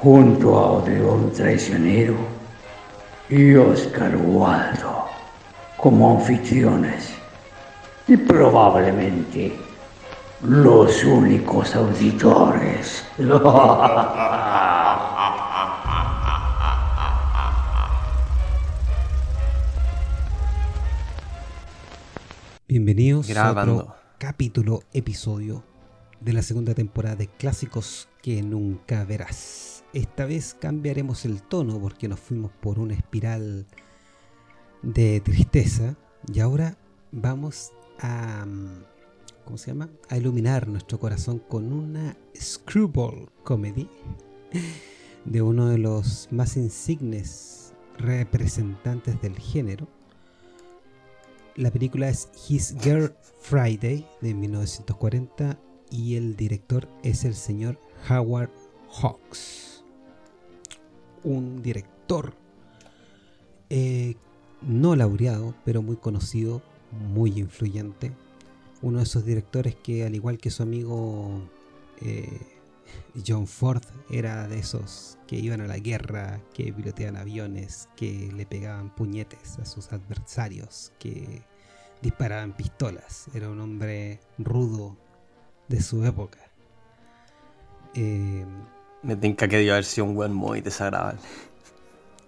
junto a Odeón Traicionero y Oscar Waldo como anfitriones y probablemente los únicos auditores. Bienvenidos a otro capítulo, episodio de la segunda temporada de Clásicos que nunca verás. Esta vez cambiaremos el tono porque nos fuimos por una espiral de tristeza y ahora vamos a mm, ¿cómo se llama? a iluminar nuestro corazón con una screwball comedy de uno de los más insignes representantes del género. La película es His Girl Friday de 1940 y el director es el señor Howard Hawks un director eh, no laureado, pero muy conocido, muy influyente. Uno de esos directores que, al igual que su amigo eh, John Ford, era de esos que iban a la guerra, que piloteaban aviones, que le pegaban puñetes a sus adversarios, que disparaban pistolas. Era un hombre rudo de su época. Eh, me tinca que dio haber sido un buen muy desagradable.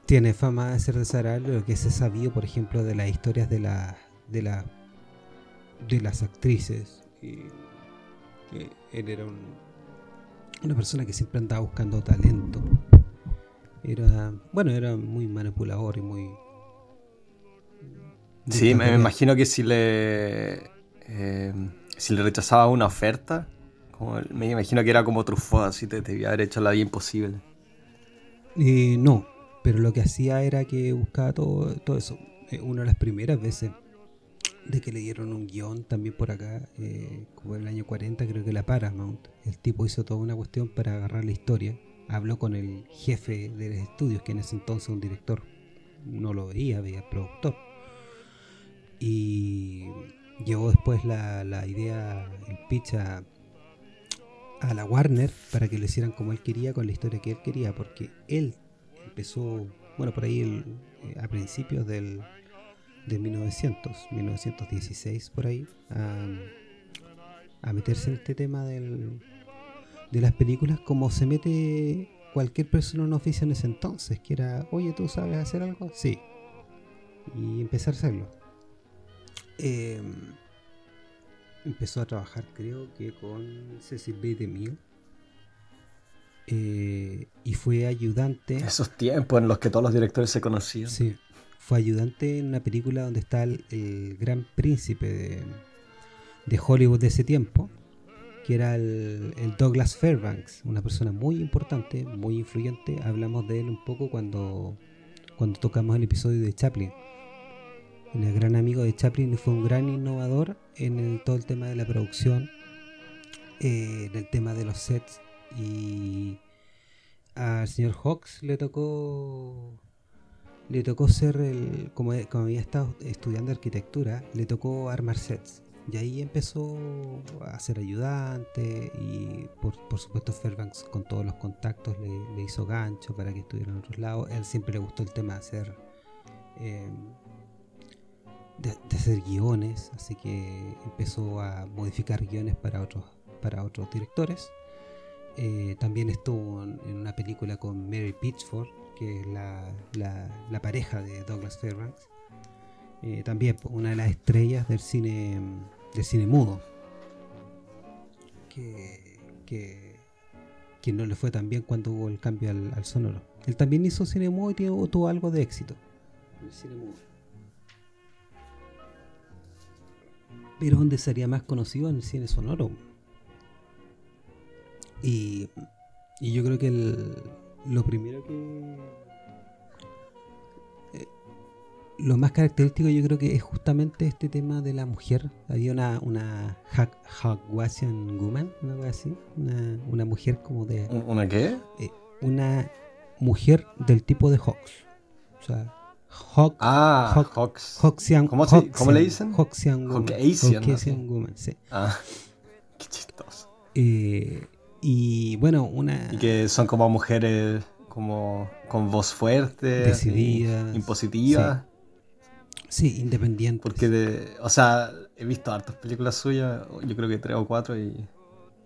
Tiene fama de ser desagradable, lo que se sabido, por ejemplo, de las historias de la, de la, de las actrices. que él era una persona que siempre andaba buscando talento. Era, bueno, era muy manipulador y muy. Sí, me, imagino que si le, eh, si le rechazaba una oferta, me imagino que era como Truffaut, así te debía haber hecho la vida imposible. Eh, no, pero lo que hacía era que buscaba todo, todo eso. Eh, una de las primeras veces de que le dieron un guion también por acá, eh, como en el año 40, creo que la Paramount. El tipo hizo toda una cuestión para agarrar la historia. Habló con el jefe de los estudios, que en ese entonces un director no lo veía, veía productor. Y llevó después la, la idea, el pitch a a la Warner para que lo hicieran como él quería, con la historia que él quería, porque él empezó, bueno, por ahí eh, a principios del, de 1900, 1916, por ahí, a, meterse en este tema del, de las películas como se mete cualquier persona en un oficio en ese entonces, que era, oye, ¿tú sabes hacer algo? Sí. Y empezar a hacerlo. Eh, empezó a trabajar creo que con Cecil B. DeMille eh, y fue ayudante. Esos tiempos en los que todos los directores se conocían. Sí, fue ayudante en una película donde está el, gran príncipe de, Hollywood de ese tiempo, que era el, el, Douglas Fairbanks, una persona muy importante, muy influyente. Hablamos de él un poco cuando, cuando tocamos el episodio de Chaplin el gran amigo de Chaplin fue un gran innovador en todo el tema de la producción, eh, en el tema de los sets. Y al señor Hawks le tocó le tocó ser el como, como había estado estudiando arquitectura le tocó armar sets. Y ahí empezó a ser ayudante y por, supuesto Fairbanks con todos los contactos le, hizo gancho para que estuviera en otros lados. Él siempre le gustó el tema de hacer eh, de, hacer guiones, así que empezó a modificar guiones para otros, para otros directores. Eh, también estuvo en, una película con Mary Pitchford, que es la, la, pareja de Douglas Fairbanks. Eh, también una de las estrellas del cine, del cine mudo. Que, que, que, no le fue tan bien cuando hubo el cambio al, sonoro. Él también hizo cine mudo y tuvo, tuvo algo de éxito. El cine mudo. Pero donde sería más conocido en el cine sonoro. Y, y yo creo que lo primero que, lo más característico yo creo que es justamente este tema de la mujer. Había una, una Hogwartian woman, una cosa así, una, una, mujer como de... ¿Una qué? Eh, una mujer del tipo de Hawks. O sea, Hawk, ah, Hawks. Hawksian, ¿Cómo, ¿Cómo, le dicen? Hawksian woman. Hawksian woman, sí. Ah, qué chistoso. Eh, y bueno, una... Y que son como mujeres como con voz fuerte, decidida, impositiva. Sí. independiente. Porque, de, o sea, he visto hartas películas suyas, yo creo que tres o cuatro, y,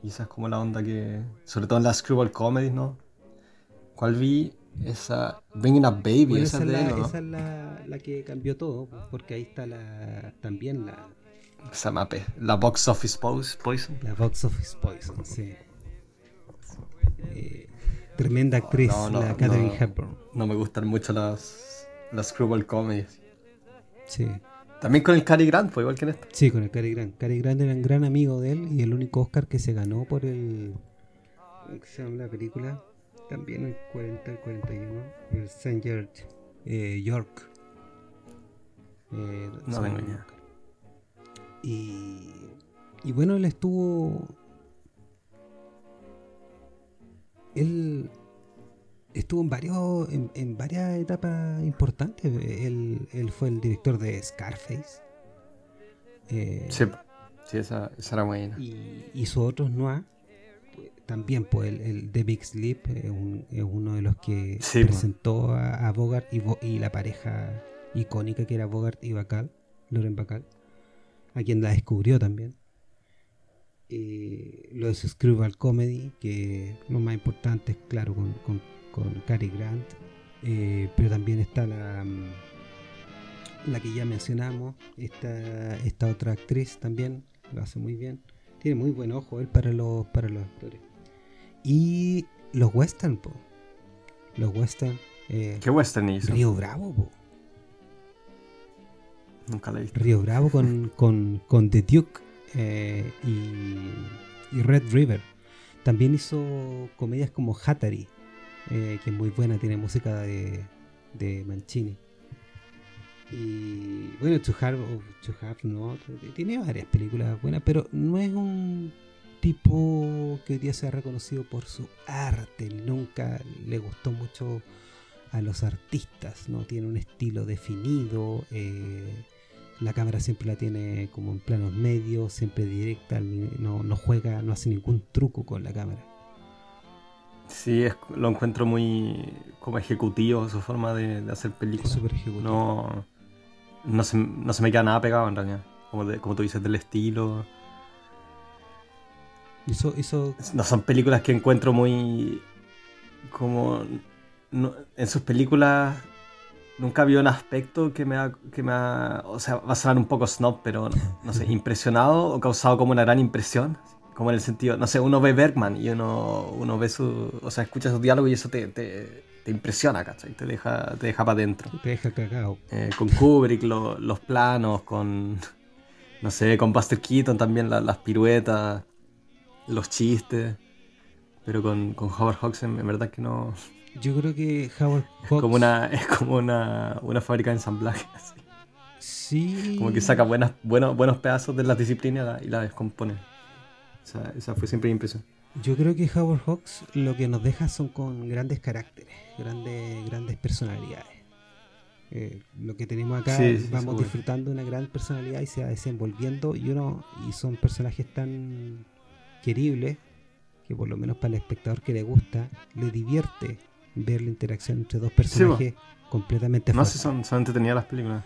y esa es como la onda que, sobre todo en las screwball comedies, ¿no? ¿Cuál vi? Esa, Bringing Up Baby, esa, es la, esa es la, la, que cambió todo, porque ahí está la también la... Esa mape, la Box Office Poison. La Box Office Poison, sí. Eh, Tremenda actriz, la Catherine Hepburn. No me gustan mucho las, las screwball comedies. Sí. También con el Cary Grant, fue igual que en esta. Sí, con el Cary Grant. Cary Grant era un gran amigo de él y el único Oscar que se ganó por el. ¿Cómo se llama la película? También el 40, el 41. El St. George. Eh, York. Eh, no me Y, y bueno, él estuvo él estuvo en varios en, varias etapas importantes. Él, él, fue el director de Scarface. Eh, sí, sí esa, esa, era buena. Y hizo otros Noir. También, pues, el, el The Big Sleep es, uno de los que presentó a, Bogart y, y, la pareja icónica que era Bogart y Bacall, Loren Bacall, a quien la descubrió también. Eh, lo de Screwball Comedy, que lo más importante es claro con, con, con Cary Grant, eh, pero también está la, mm, la que ya mencionamos, esta, esta otra actriz también, lo hace muy bien, tiene muy buen ojo él para los, para los actores. Y los western, po. los western. Eh, ¿Qué western hizo? Río Bravo, po. Nunca la he visto. Río Bravo con, con, con The Duke. Eh, y, Red River. También hizo comedias como Hatari, eh, que es muy buena, tiene música de, de Mancini. Y bueno, To Have, to have no, tiene varias películas buenas, pero no es un tipo que hoy día sea reconocido por su arte. Nunca le gustó mucho a los artistas, no tiene un estilo definido. Eh, la cámara siempre la tiene como en planos medios, siempre directa, no, no juega, no hace ningún truco con la cámara. Sí, lo encuentro muy como ejecutivo su forma de, hacer películas. Súper ejecutivo. No, no, se, no se me queda nada pegado en realidad. Como, como tú dices, del estilo. Eso, eso... No son películas que encuentro muy. como. en sus películas nunca había un aspecto que me ha, que me ha, o sea, va a sonar un poco snob, pero no, sé, impresionado o causado como una gran impresión. Como en el sentido, no sé, uno ve Bergman y uno, uno ve su, o sea, escucha su diálogo y eso te, te, te impresiona, ¿cachai? Te deja, te deja para adentro. Te deja cagado. Eh, con Kubrick, los planos, con, no sé, con Buster Keaton también las piruetas, los chistes. Pero con, con Howard Hawks en verdad que no, yo creo que Howard Hawks... Es como una, es como una, una fábrica de ensamblaje. Así. Sí. Como que saca buenas, buenos, buenos pedazos de las disciplinas y la descompone. O sea, esa fue siempre mi impresión. Yo creo que Howard Hawks lo que nos deja son con grandes caracteres, grandes, grandes personalidades. Eh, lo que tenemos acá, vamos disfrutando de una gran personalidad y se va desenvolviendo y uno y son personajes tan queribles que por lo menos para el espectador que le gusta, le divierte ver la interacción entre dos personajes completamente No, sé, son, son entretenidas las películas.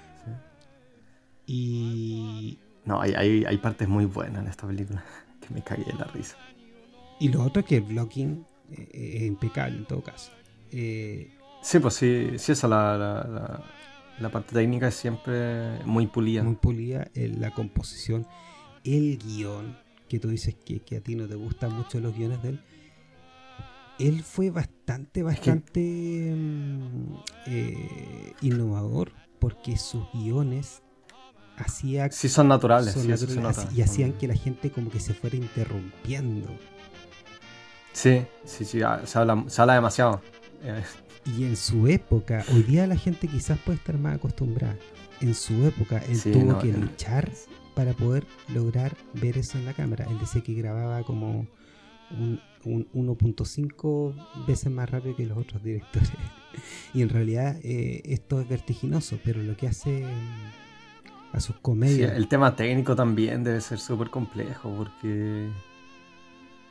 Y. No, hay, hay, hay, partes muy buenas en esta película que me cagué de la risa. Y lo otro es que el blocking eh, es impecable en todo caso. Eh, sí, pues sí, sí, esa la, la, la, parte técnica es siempre muy pulida. Muy pulida, la composición, el guion, que tú dices que, que a ti no te gustan mucho los guiones de él él fue bastante, bastante mm, eh, innovador porque sus guiones hacían... Sí, son naturales. y hacían que la gente como que se fuera interrumpiendo. Sí, sí, sí, ah, se habla, se habla demasiado. Y en su época, hoy día la gente quizás puede estar más acostumbrada. En su época, él tuvo que luchar para poder lograr ver eso en la cámara. Él decía que grababa como un, 1.5 veces más rápido que los otros directores. y en realidad eh, esto es vertiginoso, pero lo que hace mm, a sus comedias... el tema técnico también debe ser súper complejo porque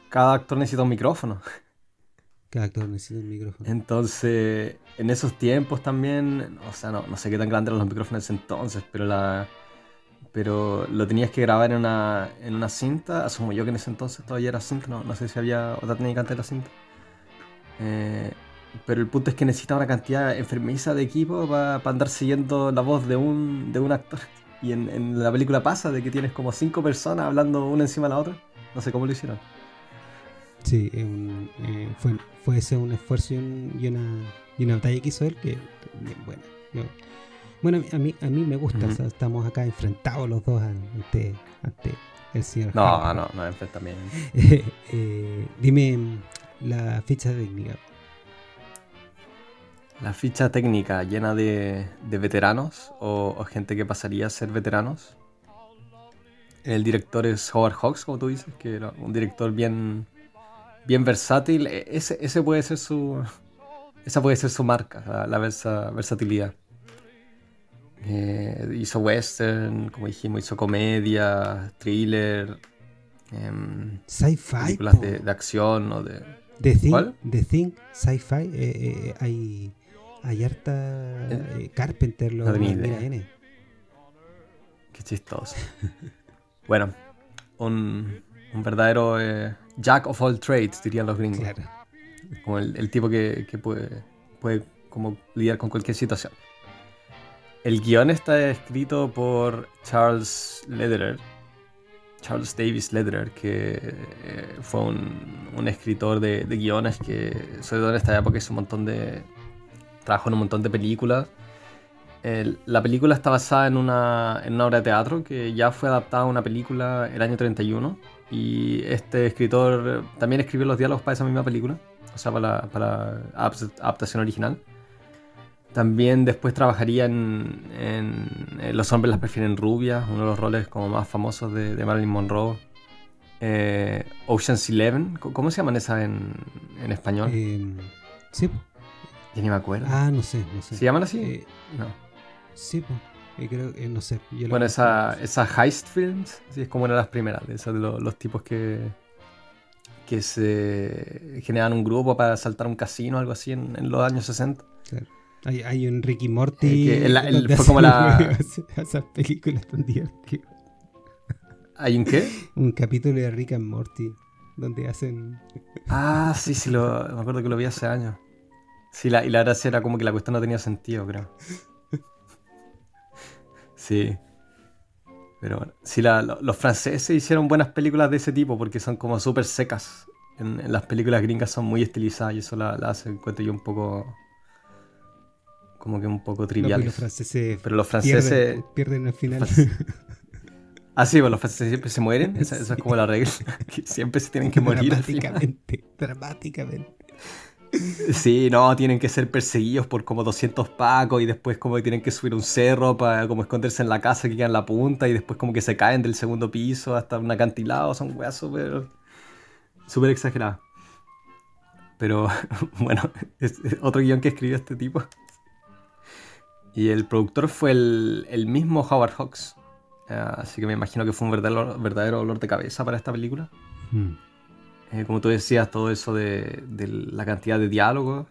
cada actor necesita un micrófono. Cada actor necesita un micrófono. Entonces, en esos tiempos también, o sea, no, no sé qué tan grandes eran los micrófonos entonces, pero la pero lo tenías que grabar en una, en una cinta, asumo yo que en ese entonces todavía era cinta, no, no sé si había otra técnica antes de la cinta. Eh, pero el punto es que necesita una cantidad enfermiza de equipo para andar siguiendo la voz de un, de un actor. Y en, en, la película pasa de que tienes como cinco personas hablando una encima de la otra. No sé cómo lo hicieron. Sí, eh, fue, fue ese un esfuerzo y, y, una, y una batalla que hizo él que, bien buena. Bueno, a mí, a mí me gusta, estamos acá enfrentados los dos ante, ante el señor. No, no, no, enfrentamiento. eh, dime la ficha técnica. La ficha técnica llena de, de veteranos o, gente que pasaría a ser veteranos. El director es Howard Hawks, como tú dices, que era un director bien, bien versátil. E, ese, ese puede ser su, esa puede ser su marca, la, versatilidad. Eh, hizo western, como dijimos, hizo comedia, thriller, em, sci-fi, películas de, acción o de. The Thing, The Thing sci-fi, eh, eh, hay, hay harta Carpenter, lo no mira N. Qué chistoso. bueno, un, un verdadero Jack of all trades, dirían los gringos. Como el, el tipo que, que, puede, puede como lidiar con cualquier situación. El guion está escrito por Charles Lederer, Charles Davis Lederer, que eh, fue un, escritor de, guiones que, sobre todo en esta época, hizo un montón de. trabajó en un montón de películas. la película está basada en una, en una obra de teatro que ya fue adaptada a una película el año 31. Y este escritor también escribió los diálogos para esa misma película, o sea, para la adaptación original. También después trabajaría en, Los hombres las prefieren rubias, uno de los roles como más famosos de, Marilyn Monroe. Eh, Ocean's Eleven, ¿cómo se llaman esas en, español? Eh, sí. Ya ni me acuerdo. Ah, no sé, no sé. ¿Se llaman así? Eh, no. Sí, pues. creo, no sé. bueno, esa, esa Heist Films, sí, es como una de las primeras, de esas de los, tipos que, que se generan un grupo para saltar un casino o algo así en, en los años 60. Hay, hay un Ricky Morty. Eh, fue como la. Esas películas tan divertidas. ¿Hay un qué? Un capítulo de Rick and Morty. Donde hacen. Ah, sí, sí, lo, me acuerdo que lo vi hace años. Sí, la, y la gracia era como que la cuestión no tenía sentido, creo. Sí. Pero bueno, sí, la, los franceses hicieron buenas películas de ese tipo porque son como súper secas. En, las películas gringas son muy estilizadas y eso la, la hace, encuentro yo, un poco como que un poco trivial. pero, los franceses pero los franceses pierden, al final. Ah, sí, bueno, los franceses siempre se mueren. Esa, es como la regla. siempre se tienen que morir. Dramáticamente. Dramáticamente. Sí, no, tienen que ser perseguidos por como 200 pacos y después como que tienen que subir un cerro para como esconderse en la casa que queda en la punta y después como que se caen del segundo piso hasta un acantilado. Son weas súper súper exageradas. Pero bueno, es otro guion que escribió este tipo y el productor fue el, mismo Howard Hawks. Eh, así que me imagino que fue un verdadero, verdadero dolor de cabeza para esta película. Hmm. Eh, como tú decías, todo eso de, la cantidad de diálogos.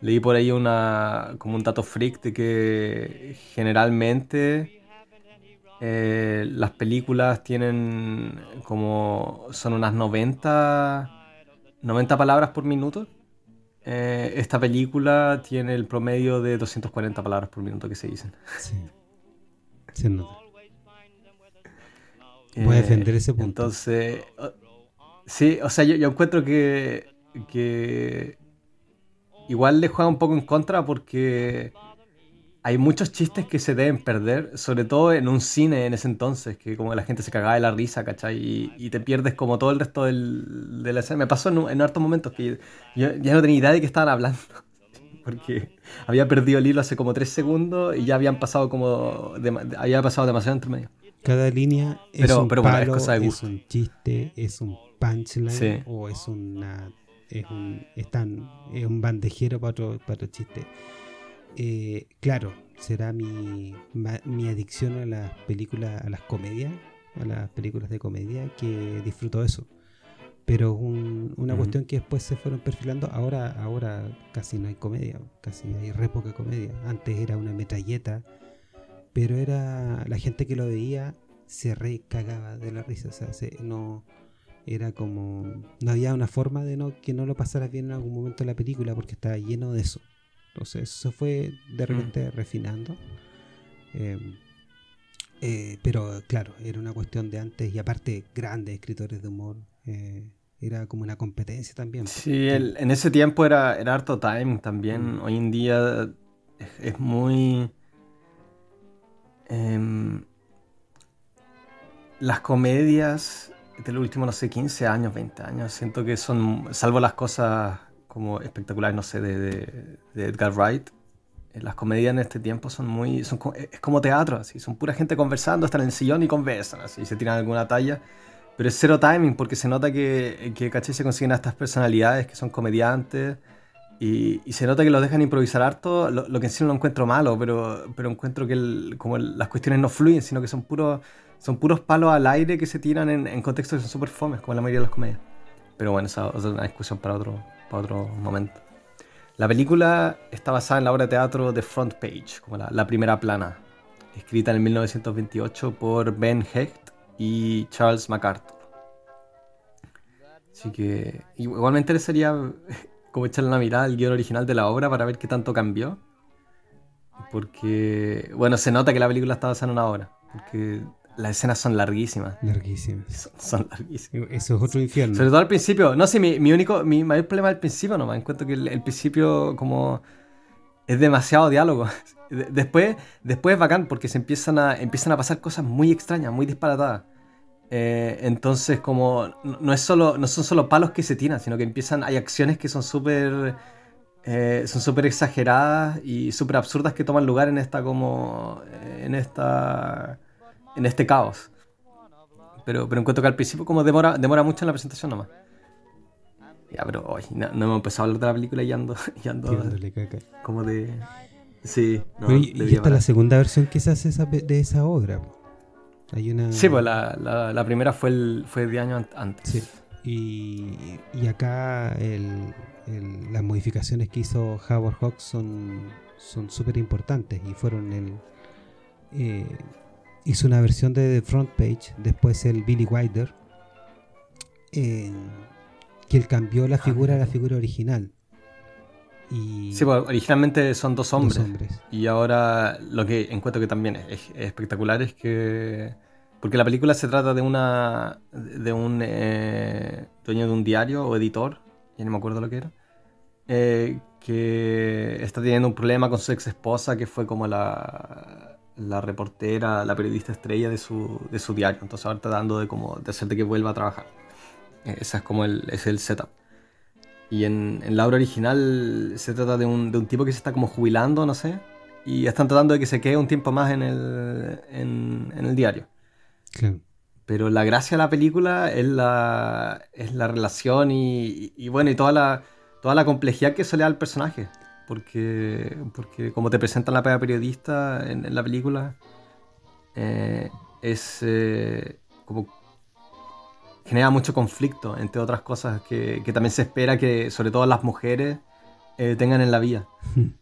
Leí por ahí una, como un dato freak de que generalmente eh, las películas tienen como son unas 90, 90 palabras por minuto eh, esta película tiene el promedio de 240 palabras por minuto que se dicen. Sí. Se nota. Voy a defender ese punto. Entonces, sí, o sea, yo, yo encuentro que, que igual le juega un poco en contra porque hay muchos chistes que se deben perder, sobre todo en un cine en ese entonces, que como la gente se cagaba de la risa, ¿cachai? Y, te pierdes como todo el resto del, de la escena. Me pasó en, en hartos momentos que yo ya no tenía idea de qué estaban hablando. porque había perdido el hilo hace como tres segundos y ya habían pasado como. había pasado demasiado entre medio. Cada línea es un palo, es, un chiste, es un punchline o es una es un están, es un bandejero para otro, para otro chiste. Eh, claro, será mi, mi adicción a las películas, a las comedias, a las películas de comedia que disfruto eso. Pero un, una cuestión que después se fueron perfilando, ahora, ahora casi no hay comedia, casi hay re poca comedia. Antes era una metralleta, pero era la gente que lo veía se re cagaba de la risa, o sea, no era como no había una forma de no que no lo pasaras bien en algún momento de la película porque estaba lleno de eso. Entonces eso fue de mm. repente refinando. Em, eh, pero claro, era una cuestión de antes y aparte grandes escritores de humor. Eh, era como una competencia también. Sí, en ese tiempo era, era harto time también. Mm. Hoy en día es, muy... Em, las comedias de los últimos, no sé, 15 años, 20 años, siento que son, salvo las cosas como espectaculares, no sé, de, Edgar Wright, eh, las comedias en este tiempo son muy, son, es como teatro, así, son pura gente conversando, están en el sillón y conversan, así, se tiran alguna talla. Pero es cero timing porque se nota que, que caché se consiguen a estas personalidades que son comediantes y, y, se nota que los dejan improvisar harto, lo, lo, que en sí no lo encuentro malo, pero, pero encuentro que el, como las cuestiones no fluyen, sino que son puros, son puros palos al aire que se tiran en, en contextos que son súper fomes, como la mayoría de las comedias. Pero bueno, esa es una discusión para otro, para otro momento. La película está basada en la obra de teatro The Front Page, como la, primera plana, escrita en 1928 por Ben Hecht y Charles MacArthur. Así que igual me interesaría como echarle una mirada al guion original de la obra para ver qué tanto cambió. Porque, bueno, se nota que la película está basada en una obra. Porque las escenas son larguísimas. Larguísimas. Son, larguísimas. Eso es otro infierno. Sobre todo al principio. No sé, mi, único, mi mayor problema al principio no me encuentro que el, principio como es demasiado diálogo. Después, después es bacán porque se empiezan a, empiezan a pasar cosas muy extrañas, muy disparatadas. Eh, entonces, como no, es solo, no son solo palos que se tiran, sino que empiezan, hay acciones que son súper eh, son súper exageradas y súper absurdas que toman lugar en esta como en esta en este caos. Pero, pero encuentro que al principio como demora, demora mucho en la presentación nomás. Ya, pero hoy no, hemos empezado a hablar de la película y ando, y ando como de... Sí. No, y, esta es la segunda versión que se hace de esa obra. Hay una... Sí, pues la, la, primera fue, el, fue 10 años antes. Sí. Y, y acá el, las modificaciones que hizo Howard Hawks son súper importantes y fueron el... Eh, hizo una versión de The Front Page, después el Billy Wilder, eh, que él cambió la figura a la figura original. Y sí, pues, originalmente son dos hombres, Y ahora lo que encuentro que también es, espectacular es que. Porque la película se trata de una. de un eh, dueño de un diario o editor, ya no me acuerdo lo que era. Eh, que está teniendo un problema con su ex esposa, que fue como la, la reportera, la periodista estrella de su, de su diario. Entonces ahora está dando de como de hacer de que vuelva a trabajar. Eh, esa es como el, es el setup. Y en, la obra original se trata de un, de un, tipo que se está como jubilando, no sé. Y están tratando de que se quede un tiempo más en el, en, el diario. Pero la gracia de la película es la, es la relación y, y, bueno, y toda la, toda la complejidad que se le da al personaje. Porque, porque como te presentan la pega periodista en, la película, eh, es eh, como genera mucho conflicto, entre otras cosas que, también se espera que sobre todo las mujeres eh, tengan en la vida.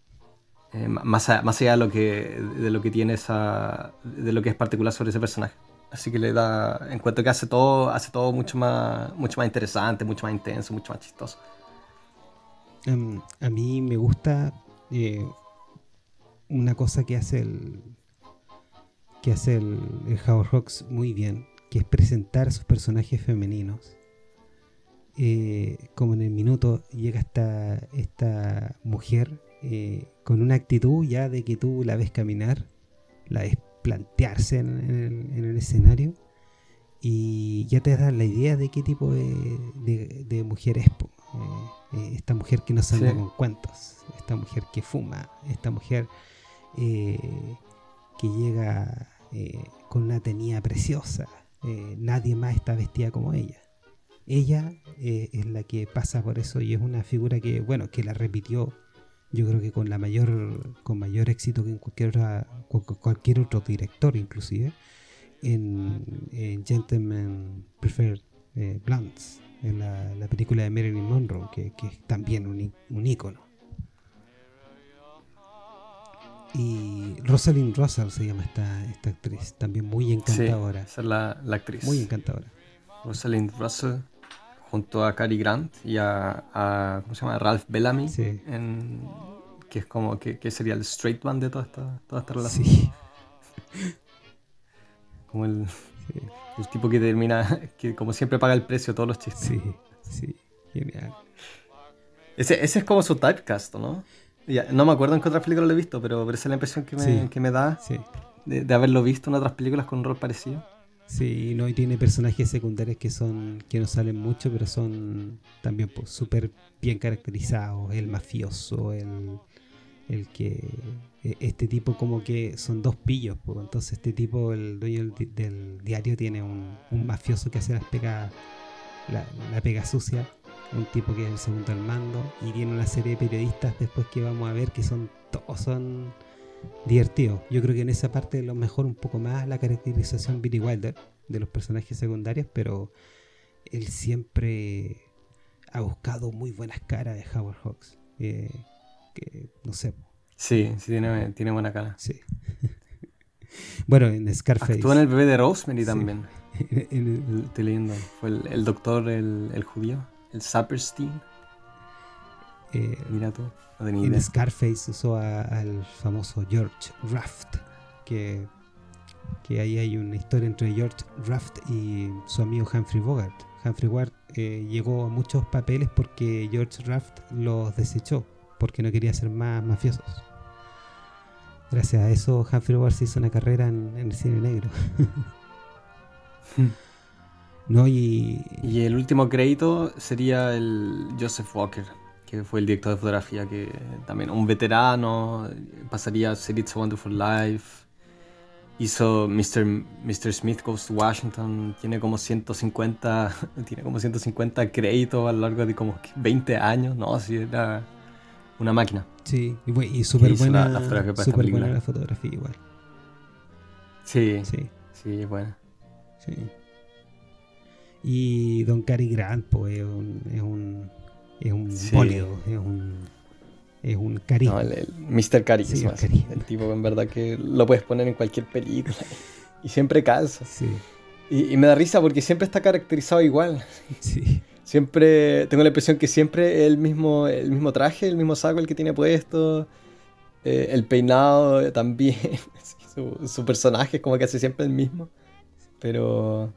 Eh, más, más allá de lo que, de lo que tiene esa, de lo que es particular sobre ese personaje. Así que le da, encuentro que hace todo, hace todo mucho más, mucho más interesante, mucho más intenso, mucho más chistoso. Em, a mí me gusta eh, una cosa que hace el que hace el, el Howard Hawks muy bien que es presentar a sus personajes femeninos. Eh, como en el minuto llega esta, esta mujer eh, con una actitud ya de que tú la ves caminar, la ves plantearse en, el, escenario y ya te das la idea de qué tipo de, de, mujer es. Esta mujer que no sale con cuentos. esta mujer que fuma, esta mujer eh, que llega eh, con una tenía preciosa. Eh, nadie más está vestida como ella. Ella es la que pasa por eso y es una figura que, bueno, que la repitió yo creo que con la mayor con mayor éxito que en cualquier cualquier otro director inclusive en, Gentleman Prefer Blunts en la, película de Marilyn Monroe que, es también un, un ícono Y Rosalind Russell se llama esta, esta actriz, también muy encantadora. esa es la, la, actriz. Muy encantadora. Rosalind Russell junto a Cary Grant y a, ¿cómo se llama? Ralph Bellamy, en, que es como que, que, sería el straight man de toda esta, toda esta relación. Sí. Como el, el tipo que termina, que como siempre paga el precio de todos los chistes. Sí, sí, genial. Ese, ese es como su typecast, ¿no? no me acuerdo en qué otras películas lo he visto, pero, esa es la impresión que me, que me da de, haberlo visto en otras películas con un rol parecido. Sí, no, y tiene personajes secundarios que son que no salen mucho, pero son también pues, súper bien caracterizados. El mafioso, el, el que. E, este tipo, como que son dos pillos, pues. Entonces, este tipo, el dueño del, diario, tiene un, mafioso que hace las pegas, la, la pega sucia un tipo que es el segundo al mando y tiene una serie de periodistas después que vamos a ver que son todos son divertidos. Yo creo que en esa parte lo mejor un poco más la caracterización Billy Wilder de los personajes secundarios, pero él siempre ha buscado muy buenas caras de Howard Hawks. Eh, que no sé. Sí, sí tiene, tiene buena cara. Sí. bueno, en Scarface. Actúa en el bebé de Rosemary también. Estoy leyendo. Fue el, doctor, el, el judío el Saperstein. Eh, Mira tú, En Scarface usó al famoso George Raft, que, que ahí hay una historia entre George Raft y su amigo Humphrey Bogart. Humphrey Bogart eh, llegó a muchos papeles porque George Raft los desechó, porque no quería ser más mafiosos. Gracias a eso, Humphrey Bogart se hizo una carrera en, en el cine negro. ¿no? Y, y el último crédito sería el Joseph Walker, que fue el director de fotografía, que también un veterano, pasaría a ser It's a Wonderful Life, hizo Mr. Mr. Smith Goes to Washington, tiene como 150, tiene como 150 créditos a lo largo de como 20 años, no, sí, era una máquina. Sí, y, súper buena, la, buena la fotografía igual. Sí, sí, sí, buena. Sí. Y Don Cary Grant, pues, es un, es un, es un es un, es un cari. No, el, Mr. Carisma, el tipo en verdad que lo puedes poner en cualquier película y siempre calza. Sí. Y, me da risa porque siempre está caracterizado igual. Sí. Siempre, tengo la impresión que siempre el mismo, el mismo traje, el mismo saco el que tiene puesto, eh, el peinado también, su, su personaje es como que hace siempre el mismo. Pero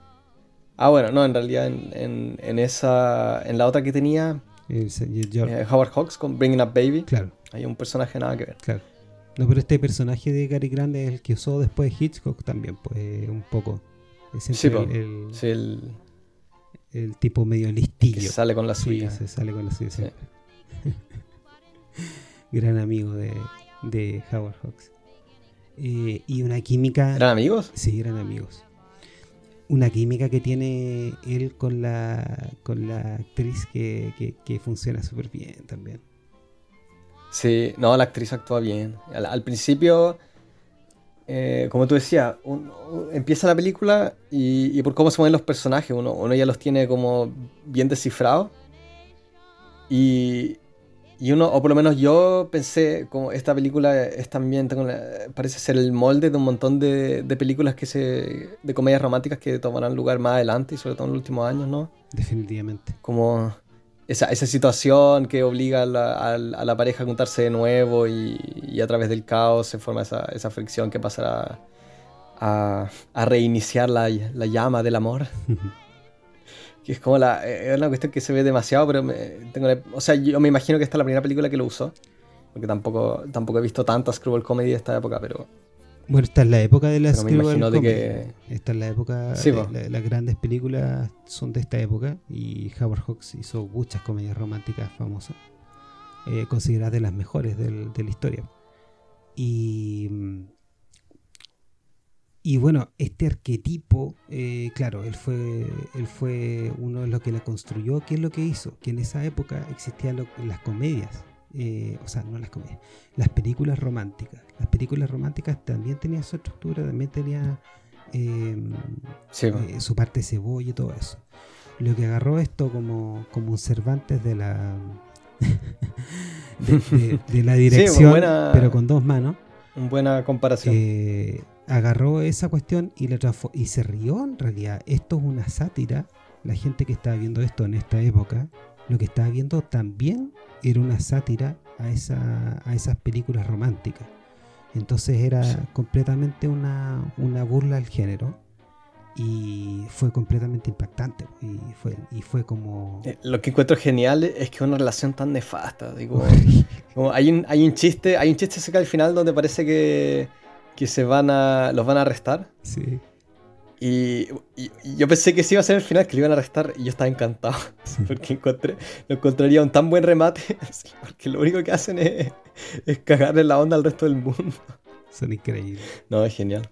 Ah, bueno, no, en realidad en, en, esa. En la otra que tenía. Eh, Howard Hawks con Bringing Up Baby. Claro. Hay un personaje nada que ver. Claro. No, pero este personaje de Gary Grande es el que usó después Hitchcock también, pues un poco. sí, el, sí, el, el, tipo medio listillo. se sale con la suya. se sale con la suya. Sí. Gran amigo de, de Howard Hawks. Eh, y una química. ¿Eran amigos? Sí, eran amigos una química que tiene él con la, con la actriz que, funciona súper bien también. Sí, no, la actriz actúa bien. Al, principio, eh, como tú decías, empieza la película y, por cómo se mueven los personajes, uno, uno ya los tiene como bien descifrados. Y, y uno, o por lo menos yo pensé, como esta película es también, parece ser el molde de un montón de, de, películas que se, de comedias románticas que tomarán lugar más adelante y sobre todo en los últimos años, ¿no? Definitivamente. Como esa, esa situación que obliga a la, a, la, pareja a juntarse de nuevo y, y, a través del caos se forma esa, esa fricción que pasará a, a reiniciar la, la llama del amor. que es como la. Es una cuestión que se ve demasiado, pero tengo o sea, yo me imagino que esta es la primera película que lo usó. Porque tampoco, tampoco he visto tantas screwball comedy de esta época, pero. Bueno, esta es la época de las comedy. Que... Esta es la época. las grandes películas son de esta época. Y Howard Hawks hizo muchas comedias románticas famosas. eh, consideradas de las mejores de la historia. Y, y bueno, este arquetipo, eh, claro, él fue, él fue uno de los que la construyó. ¿Qué es lo que hizo? Que en esa época existían las comedias, eh, o sea, no las comedias, las películas románticas. Las películas románticas también tenían su estructura, también tenían em, su parte cebolla y todo eso. Lo que agarró esto como, como un Cervantes de la de, la dirección, pero con dos manos. Una buena comparación. Eh, agarró esa cuestión y, la y se rió en realidad. Esto es una sátira. La gente que estaba viendo esto en esta época, lo que estaba viendo también era una sátira a, esa, a esas películas románticas. Entonces era completamente una, una burla al género y fue completamente impactante y fue y fue como eh, lo que encuentro genial es que una relación tan nefasta digo hay un hay un chiste hay un chiste cerca al final donde parece que, que se van a los van a arrestar. Sí y, yo pensé que sí iba a ser el final que lo iban a arrestar y yo estaba encantado porque encontré lo encontraría un tan buen remate porque lo único que hacen es, es cagarle la onda al resto del mundo son increíbles no es genial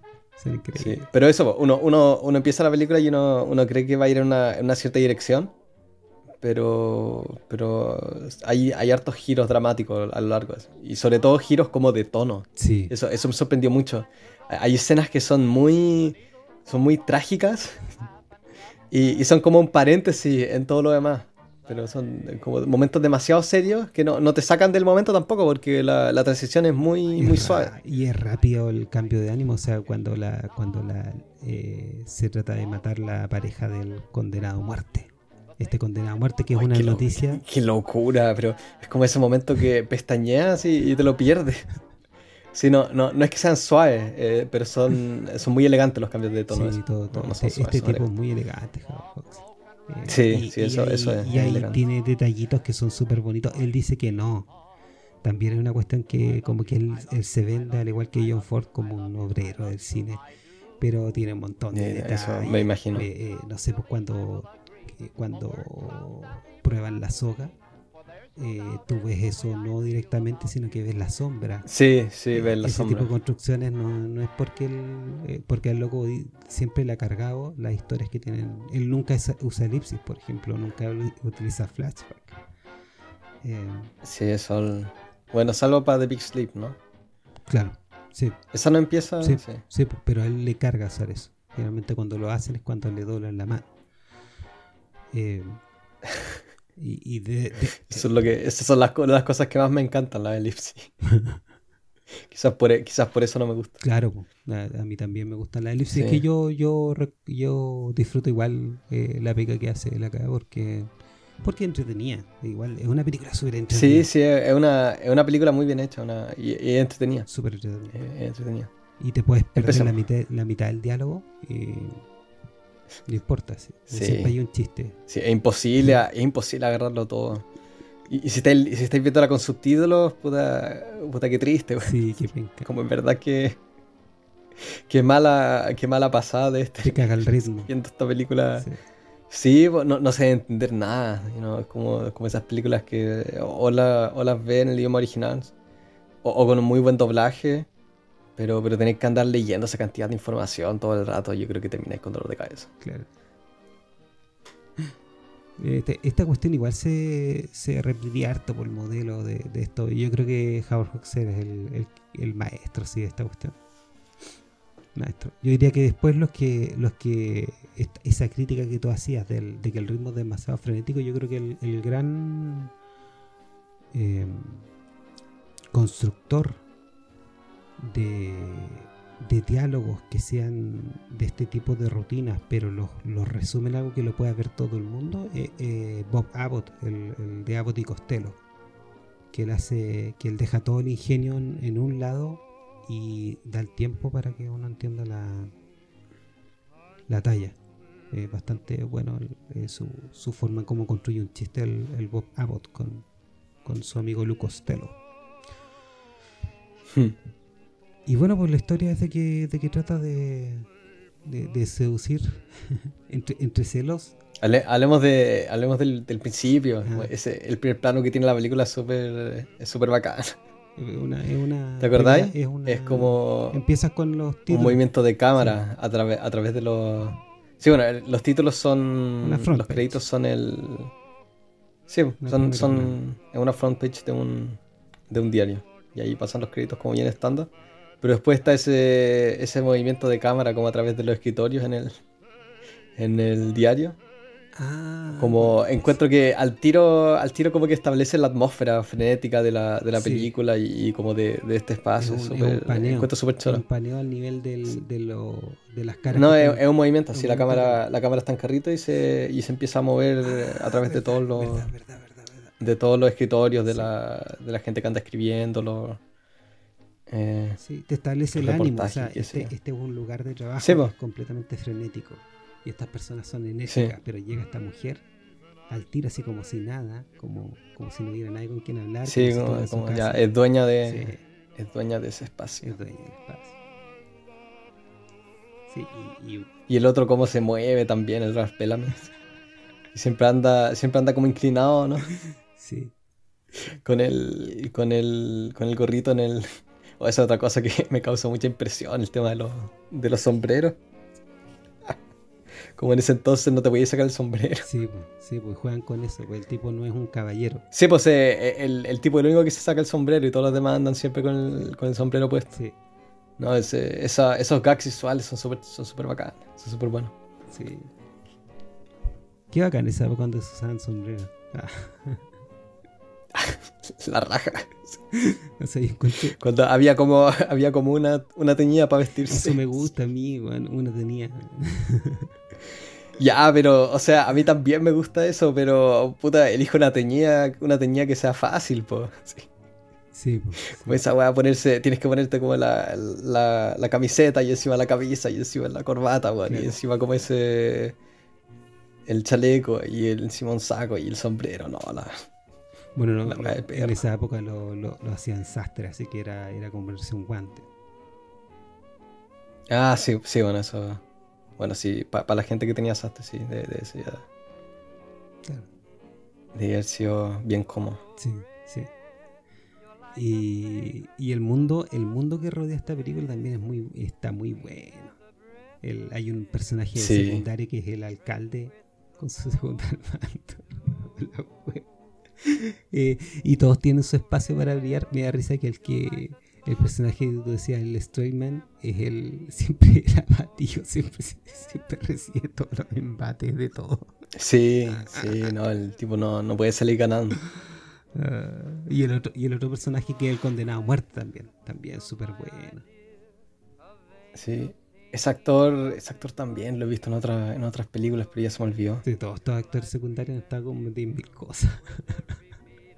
Sí, pero eso, uno, uno, uno, empieza la película y uno, uno cree que va a ir en una, cierta dirección, pero, pero hay, hay hartos giros dramáticos a lo largo. Y sobre todo giros como de tono. Sí. Eso, eso me sorprendió mucho. Hay escenas que son muy, son muy trágicas y, y son como un paréntesis en todo lo demás pero son como momentos demasiado serios que no, te sacan del momento tampoco porque la, transición es muy, muy suave. Y es rápido el cambio de ánimo, o sea, cuando la cuando la eh, se trata de matar la pareja del condenado a muerte. Este condenado a muerte que es una noticia. Qué, locura, pero es como ese momento que pestañeas y, te lo pierdes. Sí, no, no, no es que sean suaves, eh, pero son, son muy elegantes los cambios de tono. Sí, todo, todo. este, este tipo es muy elegante, Fox. Sí, sí, eso, eso es. Y ahí tiene detallitos que son súper bonitos. Él dice que no. También es una cuestión que como que él, se vende al igual que John Ford como un obrero del cine. Pero tiene un montón de detalles. Eso me imagino. Eh, eh, no sé, pues cuando, cuando prueban la soga eh, tú ves eso no directamente, sino que ves la sombra. Sí, sí, ves la Ese sombra. tipo de construcciones no, no es porque él, eh, porque el loco siempre le ha cargado las historias que tienen. Él nunca usa elipsis, por ejemplo, nunca utiliza flashback. Eh, sí, eso. Bueno, salvo para The Big Sleep, ¿no? Claro, sí. Esa no empieza. Sí, sí. pero a él le carga hacer eso. Generalmente cuando lo hacen es cuando le doblan la mano. Eh, Y, de, Eso es lo que, esas son las, las, cosas que más me encantan, la elipsis. quizás, por, e, quizás por eso no me gusta. Claro, a, mí también me gusta la elipsis. Es que yo, yo, yo disfruto igual eh, la pega que hace la cara porque porque entretenía. Igual, es una película súper entretenida. Sí, sí, es una, es una película muy bien hecha una, y, entretenida. Súper entretenida. entretenida. Y te puedes perder la mitad, la mitad del diálogo. Y no importa, sí. siempre hay un chiste. Sí, es imposible, es imposible agarrarlo todo. Y, si, estáis, si estáis viéndola con subtítulos, puta, puta que triste, Sí, qué Como en verdad que. Qué mala, qué mala pasada de este. Que caga el ritmo. Viendo esta película. Sí, no, no sé entender nada. es como, como esas películas que o, las ve en el idioma original o, o con un muy buen doblaje pero, pero tenéis que andar leyendo esa cantidad de información todo el rato, yo creo que termináis con dolor de cabeza. Claro. Este, esta cuestión igual se, se harto por el modelo de, esto. Yo creo que Howard Hawks es el, maestro sí, de esta cuestión. Maestro. Yo diría que después los que, los que esa crítica que tú hacías de que el ritmo es demasiado frenético, yo creo que el, gran eh, constructor de, diálogos que sean de este tipo de rutinas, pero los, resumen algo que lo pueda ver todo el mundo, eh, eh, Bob Abbott, el, de Abbott y Costello, que él hace, que él deja todo el ingenio en, un lado y da el tiempo para que uno entienda la, la talla. Es bastante bueno eh, su, su, forma en cómo construye un chiste el, Bob Abbott con, con, su amigo Luke Costello. Hmm. Y bueno, pues la historia es de que, de que trata de, de, seducir entre, entre celos. hablemos de hablemos del, principio. Ese, el primer plano que tiene la película es súper es súper bacán. ¿Te acordáis? Es, como. Empiezas con los títulos. Un movimiento de cámara a, través a través de los. Sí, bueno, los títulos son. Los créditos son el. Sí, son, son en una front page de un, de un diario. Y ahí pasan los créditos como bien estándar. Pero después está ese, ese movimiento de cámara como a través de los escritorios en el, en el diario. Ah, como encuentro que al tiro, al tiro como que establece la atmósfera frenética de la, de la película y, como de, de, este espacio. Es un, super, encuentro súper chulo. Un paneo al nivel del, de, lo, de, las caras. No, es, un movimiento, así la cámara, la cámara está en carrito y se, y se empieza a mover ah, a través de todos los de todos los escritorios, de, la, de la gente que anda escribiendo. Eh, sí, te establece el ánimo. O sea, este, este, es un lugar de trabajo completamente frenético y estas personas son enérgicas, pero llega esta mujer al tiro así como si nada, como, como si no hubiera nadie con quien hablar. Sí, como, ya es dueña de es dueña de ese espacio. Es dueña del espacio. Sí, y, y, el otro cómo se mueve también, el Y siempre anda, siempre anda como inclinado, ¿no? Sí. Con el, con el, con el gorrito en el... O esa otra cosa que me causa mucha impresión, el tema de los, de los sombreros. Como en ese entonces no te podías sacar el sombrero. Sí, pues, sí, pues juegan con eso, pues el tipo no es un caballero. Sí, pues eh, eh, el, el, tipo es el único que se saca el sombrero y todos los demás andan siempre con el, con el sombrero puesto. Sí. No, ese, esa, esos gags visuales son súper son super bacanos, son súper buenos. Sí. Qué bacán esa cuando se usaban sombrero. Ah. la raja. Cuando había como, había como una, una teñida para vestirse. Eso me gusta a mí, una teñida. Ya, pero, o sea, a mí también me gusta eso, pero, puta, elijo una teñida, una teñida que sea fácil, po. Sí. Como esa weá ponerse, tienes que ponerte como la, la, camiseta y encima la camisa y encima la corbata, weón. Y encima como ese, el chaleco y el, encima un saco y el sombrero, no, la... Bueno, no, en esa época lo, lo, hacían sastre, así que era, era como ponerse un guante. Ah, sí, sí, bueno, eso. Bueno, sí, para la gente que tenía sastre, sí, de, de eso ya. Claro. De haber sido bien cómodo. Sí, sí. Y, y, el mundo, el mundo que rodea esta película también es muy, está muy bueno. El, hay un personaje secundario que es el alcalde con su segundo manto. Eh, y todos tienen su espacio para brillar. Me da risa que el que el personaje que tú decías, el Strayman, es el siempre el abatido, siempre, siempre recibe todos los embates de todo. Sí, sí, no, el tipo no, no puede salir ganando. Ah, y, el otro, y el otro personaje que es el condenado a muerte también, también súper bueno. Sí, ese actor, ese actor también lo he visto en, otra, en otras películas, pero ya se me olvidó. Sí, todos estos actores secundarios están como metidos mil cosas.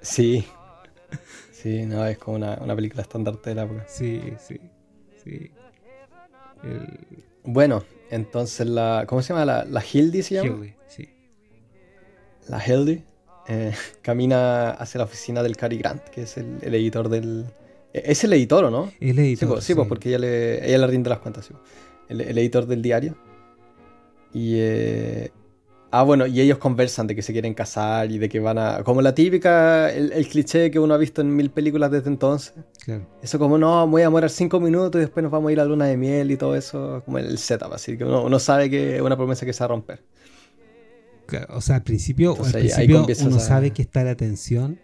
sí. Sí, no, es como una, una película estandarte de la época. Sí, sí, sí. Bueno, entonces la. ¿Cómo se llama? La, la Hildy se llama. Hildy, sí. La Hildy eh, camina hacia la oficina del Cary Grant, que es el, el editor del. ¿Es el editor o no? El editor. Sí, pues, sí, pues porque ella le, ella le rinde las cuentas, sí el, editor del diario. Y. Eh, ah, bueno, y ellos conversan de que se quieren casar y de que van a. Como la típica, el, cliché que uno ha visto en mil películas desde entonces. Claro. Eso, como no, voy a demorar cinco minutos y después nos vamos a ir a luna de miel y todo eso. Como el setup, así que uno, sabe que es una promesa que se va a romper. o sea, al principio, al principio uno sabe que está la tensión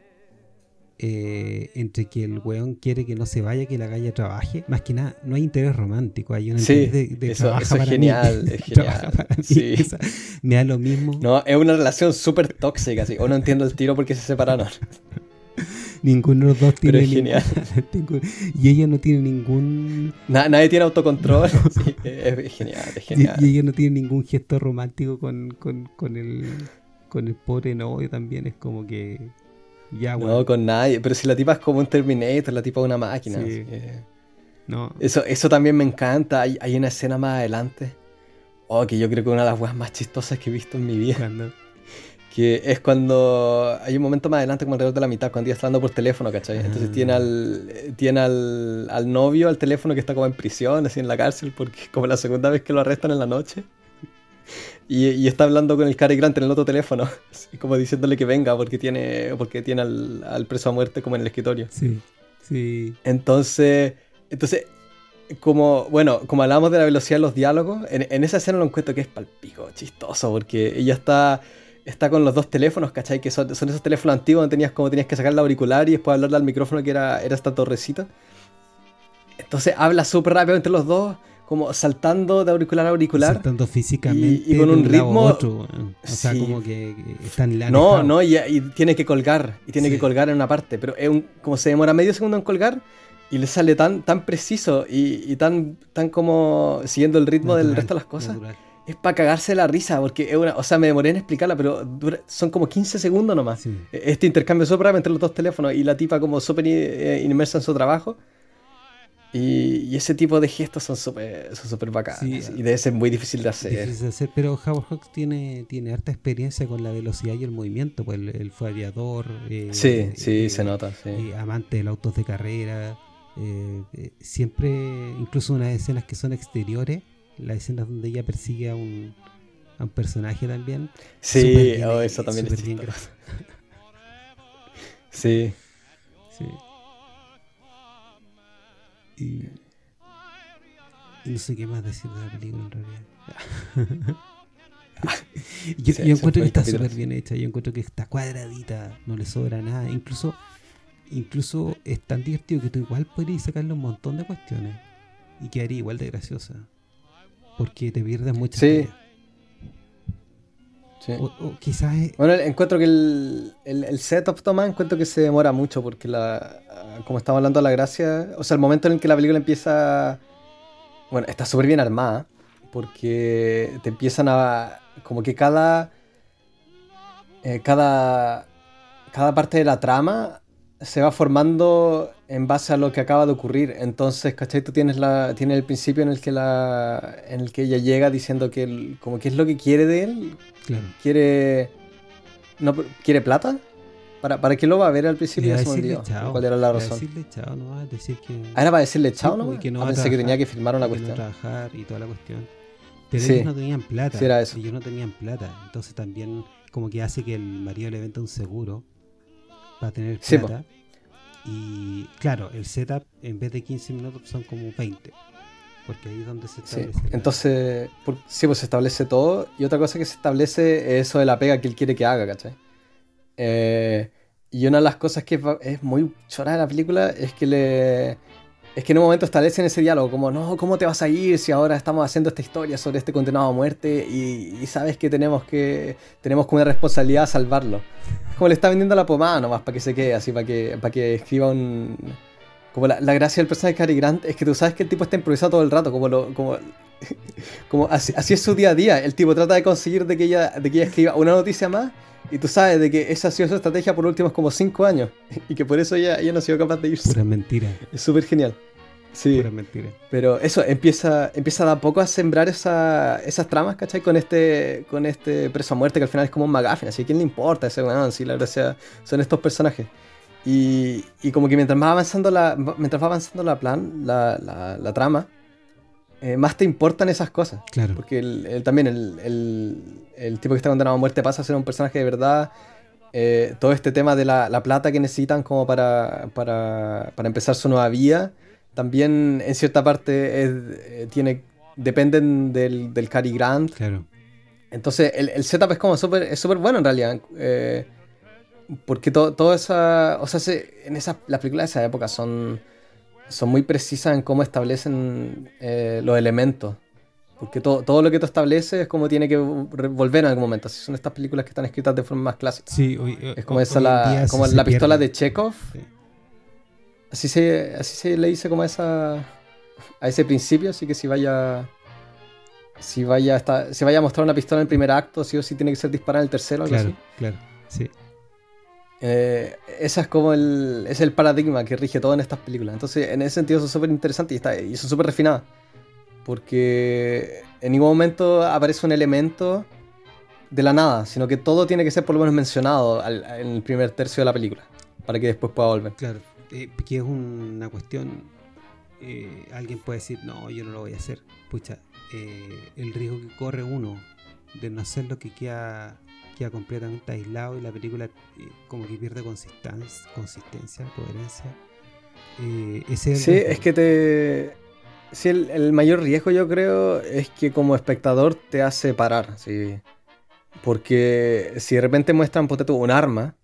eh, entre que el weón quiere que no se vaya, que la galla trabaje. Más que nada, no hay interés romántico, hay un interés de, eso, es genial, es genial. me da lo mismo. No, es una relación súper tóxica, así. O no entiendo el tiro porque se separaron. Ninguno de los dos tiene. Pero es genial. y ella no tiene ningún. nadie tiene autocontrol. es, genial, es genial. Y, ella no tiene ningún gesto romántico con, con, con, el, con el pobre novio también. Es como que no, con nadie. Pero si la tipa es como un Terminator, la tipa es una máquina. no. Eso, eso también me encanta. Hay, hay, una escena más adelante. Oh, que yo creo que es una de las weas más chistosas que he visto en mi vida. que es cuando hay un momento más adelante, como alrededor de la mitad, cuando ella está hablando por teléfono, ¿cachai? Entonces tiene Ah. al tiene al, al novio al teléfono que está como en prisión, así en la cárcel, porque es como la segunda vez que lo arrestan en la noche. Y, y está hablando con el Cary Grant en el otro teléfono, como diciéndole que venga porque tiene, porque tiene al, al preso a muerte como en el escritorio. Sí, sí. Entonces, entonces como, bueno, como hablamos de la velocidad de los diálogos, en, en esa escena lo encuentro que es palpico, chistoso, porque ella está, está con los dos teléfonos, ¿cachai? Que son, son esos teléfonos antiguos donde tenías como tenías que sacar el auricular y después hablarle al micrófono que era, era esta torrecita. Entonces habla súper rápido entre los dos, como saltando de auricular a auricular. Saltando físicamente y con un ritmo- otro. O sea, como que, están No, no, y, y tiene que colgar, y tiene Sí. que colgar en una parte, pero es un, como se demora medio segundo en colgar y le sale tan, tan preciso y, y tan, tan como siguiendo el ritmo del resto de las cosas. natural. Es para cagarse la risa, porque es una, o sea, me demoré en explicarla, pero dura- son como 15 segundos nomás. Sí. Este intercambio rápido entre los dos teléfonos y la tipa como súper eh, inmersa en su trabajo. Y, y ese tipo de gestos son súper son súper bacanas. Sí. y debe ser muy difícil de hacer. Difícil de hacer, pero Howard Hawks tiene, tiene harta experiencia con la velocidad y el movimiento, pues él, él fue aviador, eh, Sí, sí, eh, se nota. Sí. eh, amante de los autos de carrera, eh, eh, siempre, incluso unas escenas que son exteriores, las escenas donde ella persigue a un, a un personaje también. Sí, bien, oh, eh, eso también es bien. Sí. Sí. Y, y no sé qué más decir de la película en realidad. yo, Sí, yo ese encuentro que está súper bien hecha, yo encuentro que está cuadradita, no le sobra nada. Incluso, incluso es tan divertido que tú igual podrías sacarle un montón de cuestiones y quedaría igual de graciosa. Porque te pierdes muchas Sí. Sí. O, o quizás es- Bueno, encuentro que el, el, el setup, Tomás, encuentro que se demora mucho porque la, como estamos hablando de la gracia, o sea, el momento en el que la película empieza, bueno, está súper bien armada porque te empiezan a, como que cada, eh, cada, cada parte de la trama se va formando en base a lo que acaba de ocurrir. Entonces, ¿cachai? Tú tienes, la, tienes el principio en el que, la, en el que ella llega diciendo que, el- como que es lo que quiere de él, claro. quiere no quiere plata para, para qué lo va a ver al principio ya se me chao. cuál era la razón decirle chao, no va a decir que. ah era para decirle chao Sí, no pues, que no va a pensé que trabajar, tenía que firmar una que no cuestión trabajar y toda la cuestión. Pero Sí. ellos no tenían plata. Sí, era eso. Ellos no tenían plata. Entonces también como que hace que el marido le venda un seguro para tener Sí, plata. y claro, el setup en vez de 15 minutos son como 20. Porque ahí es donde se Sí, establece. la- entonces por- sí pues se establece todo y otra cosa que se establece es eso de la pega que él quiere que haga ¿cachai? Eh, y una de las cosas que es muy chora de la película es que le es que en un momento establecen ese diálogo como no, ¿cómo te vas a ir si ahora estamos haciendo esta historia sobre este condenado a muerte y, y sabes que tenemos que tenemos como una responsabilidad salvarlo? Es como le está vendiendo la pomada nomás para que se quede así, para que, para que escriba un... Como la, la gracia del personaje de Cary Grant es que tú sabes que el tipo está improvisado todo el rato, como lo... Como, como así, así es su día a día. El tipo trata de conseguir de que ella, de que ella escriba una noticia más y tú sabes de que esa ha sido su estrategia por los últimos como 5 años y que por eso ella, ella no ha sido capaz de irse. Pura mentira. Es súper genial. Sí. Pura mentira. Pero eso, empieza, empieza de a poco a sembrar esa- esas tramas, ¿cachai? Con este, con este preso a muerte que al final es como un McGuffin, así, ¿a quién le importa ese weón? Sí, la gracia son estos personajes. Y, y como que mientras va avanzando la, mientras va avanzando la plan, la, la- la trama, eh, más te importan esas cosas. Claro. Porque el, el- también el, el- el tipo que está condenado a muerte pasa a ser un personaje de verdad. Eh, todo este tema de la, la plata que necesitan como para, para, para empezar su nueva vida, también en cierta parte es- eh, tiene, dependen del, del Cary Grant. Claro. Entonces el, el setup es como súper es súper bueno en realidad. Eh, porque todo, toda esa... O sea, se- en esa, las películas de esa época son, son muy precisas en cómo establecen eh, los elementos. Porque todo, todo lo que tú estableces es como tiene que volver en algún momento. Así son estas películas que están escritas de forma más clásica. Sí, hoy- Es hoy- como esa hoy la, como la pistola pierde. de Chekhov. Sí. Así se, así se le dice como a esa a ese principio, así que si vaya si vaya a si vaya a mostrar una pistola en el primer acto, sí o sí tiene que ser disparada en el tercero, algo Claro, así. claro. Sí. Eh, esa es como el, es el paradigma que rige todo en estas películas. Entonces, en ese sentido son súper interesantes y, está, y son súper refinadas. Porque en ningún momento aparece un elemento de la nada, sino que todo tiene que ser por lo menos mencionado en el primer tercio de la película, para que después pueda volver. Claro, eh, que es una cuestión, eh, alguien puede decir, no, yo no lo voy a hacer. Pucha, eh, el riesgo que corre uno de no hacer lo que queda, queda completamente aislado y la película como que pierde consistencia, consistencia coherencia. ese es sí, es que te Sí, el, mayor riesgo yo creo es que como espectador te hace parar, sí. Porque si de repente muestran tú, un arma,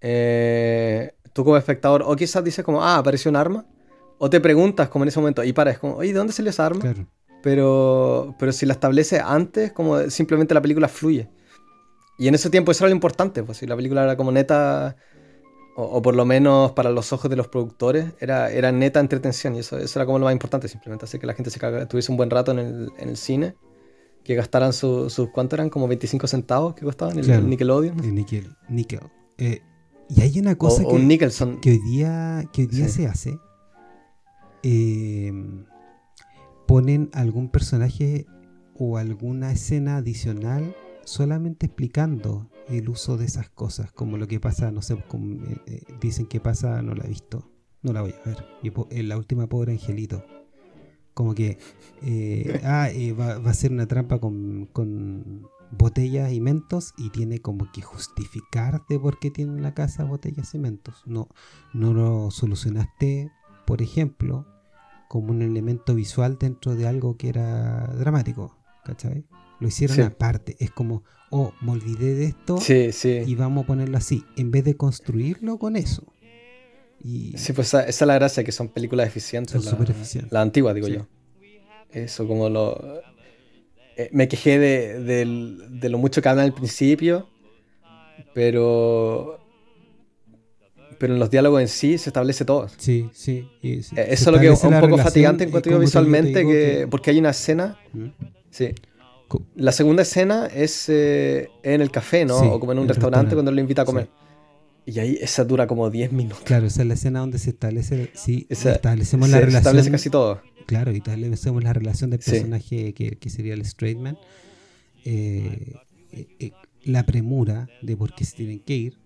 eh, tú como espectador o quizás dices como, ah, apareció un arma, o te preguntas como en ese momento, y paras como, oye, ¿de dónde salió esa arma? Pero, pero si la establece antes, como simplemente la película fluye. Y en ese tiempo eso era lo importante, pues si la película era como neta o, por lo menos para los ojos de los productores, era, era neta entretención y eso, eso era como lo más importante, simplemente hacer que la gente se tuviese un buen rato en el, en el cine, que gastaran sus, su, ¿cuánto eran? Como 25 centavos que costaban el, Nickelodeon. El Nickel. nickel. Eh, y hay una cosa que, que, hoy día, que hoy día se hace. Eh, ponen algún personaje o alguna escena adicional solamente explicando el uso de esas cosas, como lo que pasa, no sé, eh, eh, dicen que pasa, no la he visto, no la voy a ver. Y en la última pobre angelito, como que eh, ah, va, a ser una trampa con, con, botellas y mentos y tiene como que justificar de por qué tiene en la casa botellas y mentos. No, no lo solucionaste, por ejemplo, como un elemento visual dentro de algo que era dramático, ¿cachai? Lo hicieron aparte. Es como, oh, me olvidé de esto y vamos a ponerlo así, en vez de construirlo con eso. Y sí, pues esa, es la gracia, que son películas eficientes. Son la, eficientes. La antigua, digo yo. Eso, como lo... Eh, me quejé de, lo mucho que hablan al principio, pero... Pero en los diálogos en sí se establece todo. Sí, sí. Eh, eso es lo que es un poco fatigante en cuanto visualmente, que, porque hay una escena... ¿Mm? Sí la segunda escena es eh, en el café, ¿no? o como en un restaurante, cuando lo invita a comer. Y ahí esa dura como 10 minutos. Claro, esa es la escena donde se establece, sí, establecemos la relación. establece casi todo. Claro, y establecemos la relación del personaje que, que, sería el straight man. Eh, eh, la premura de por qué se tienen que ir,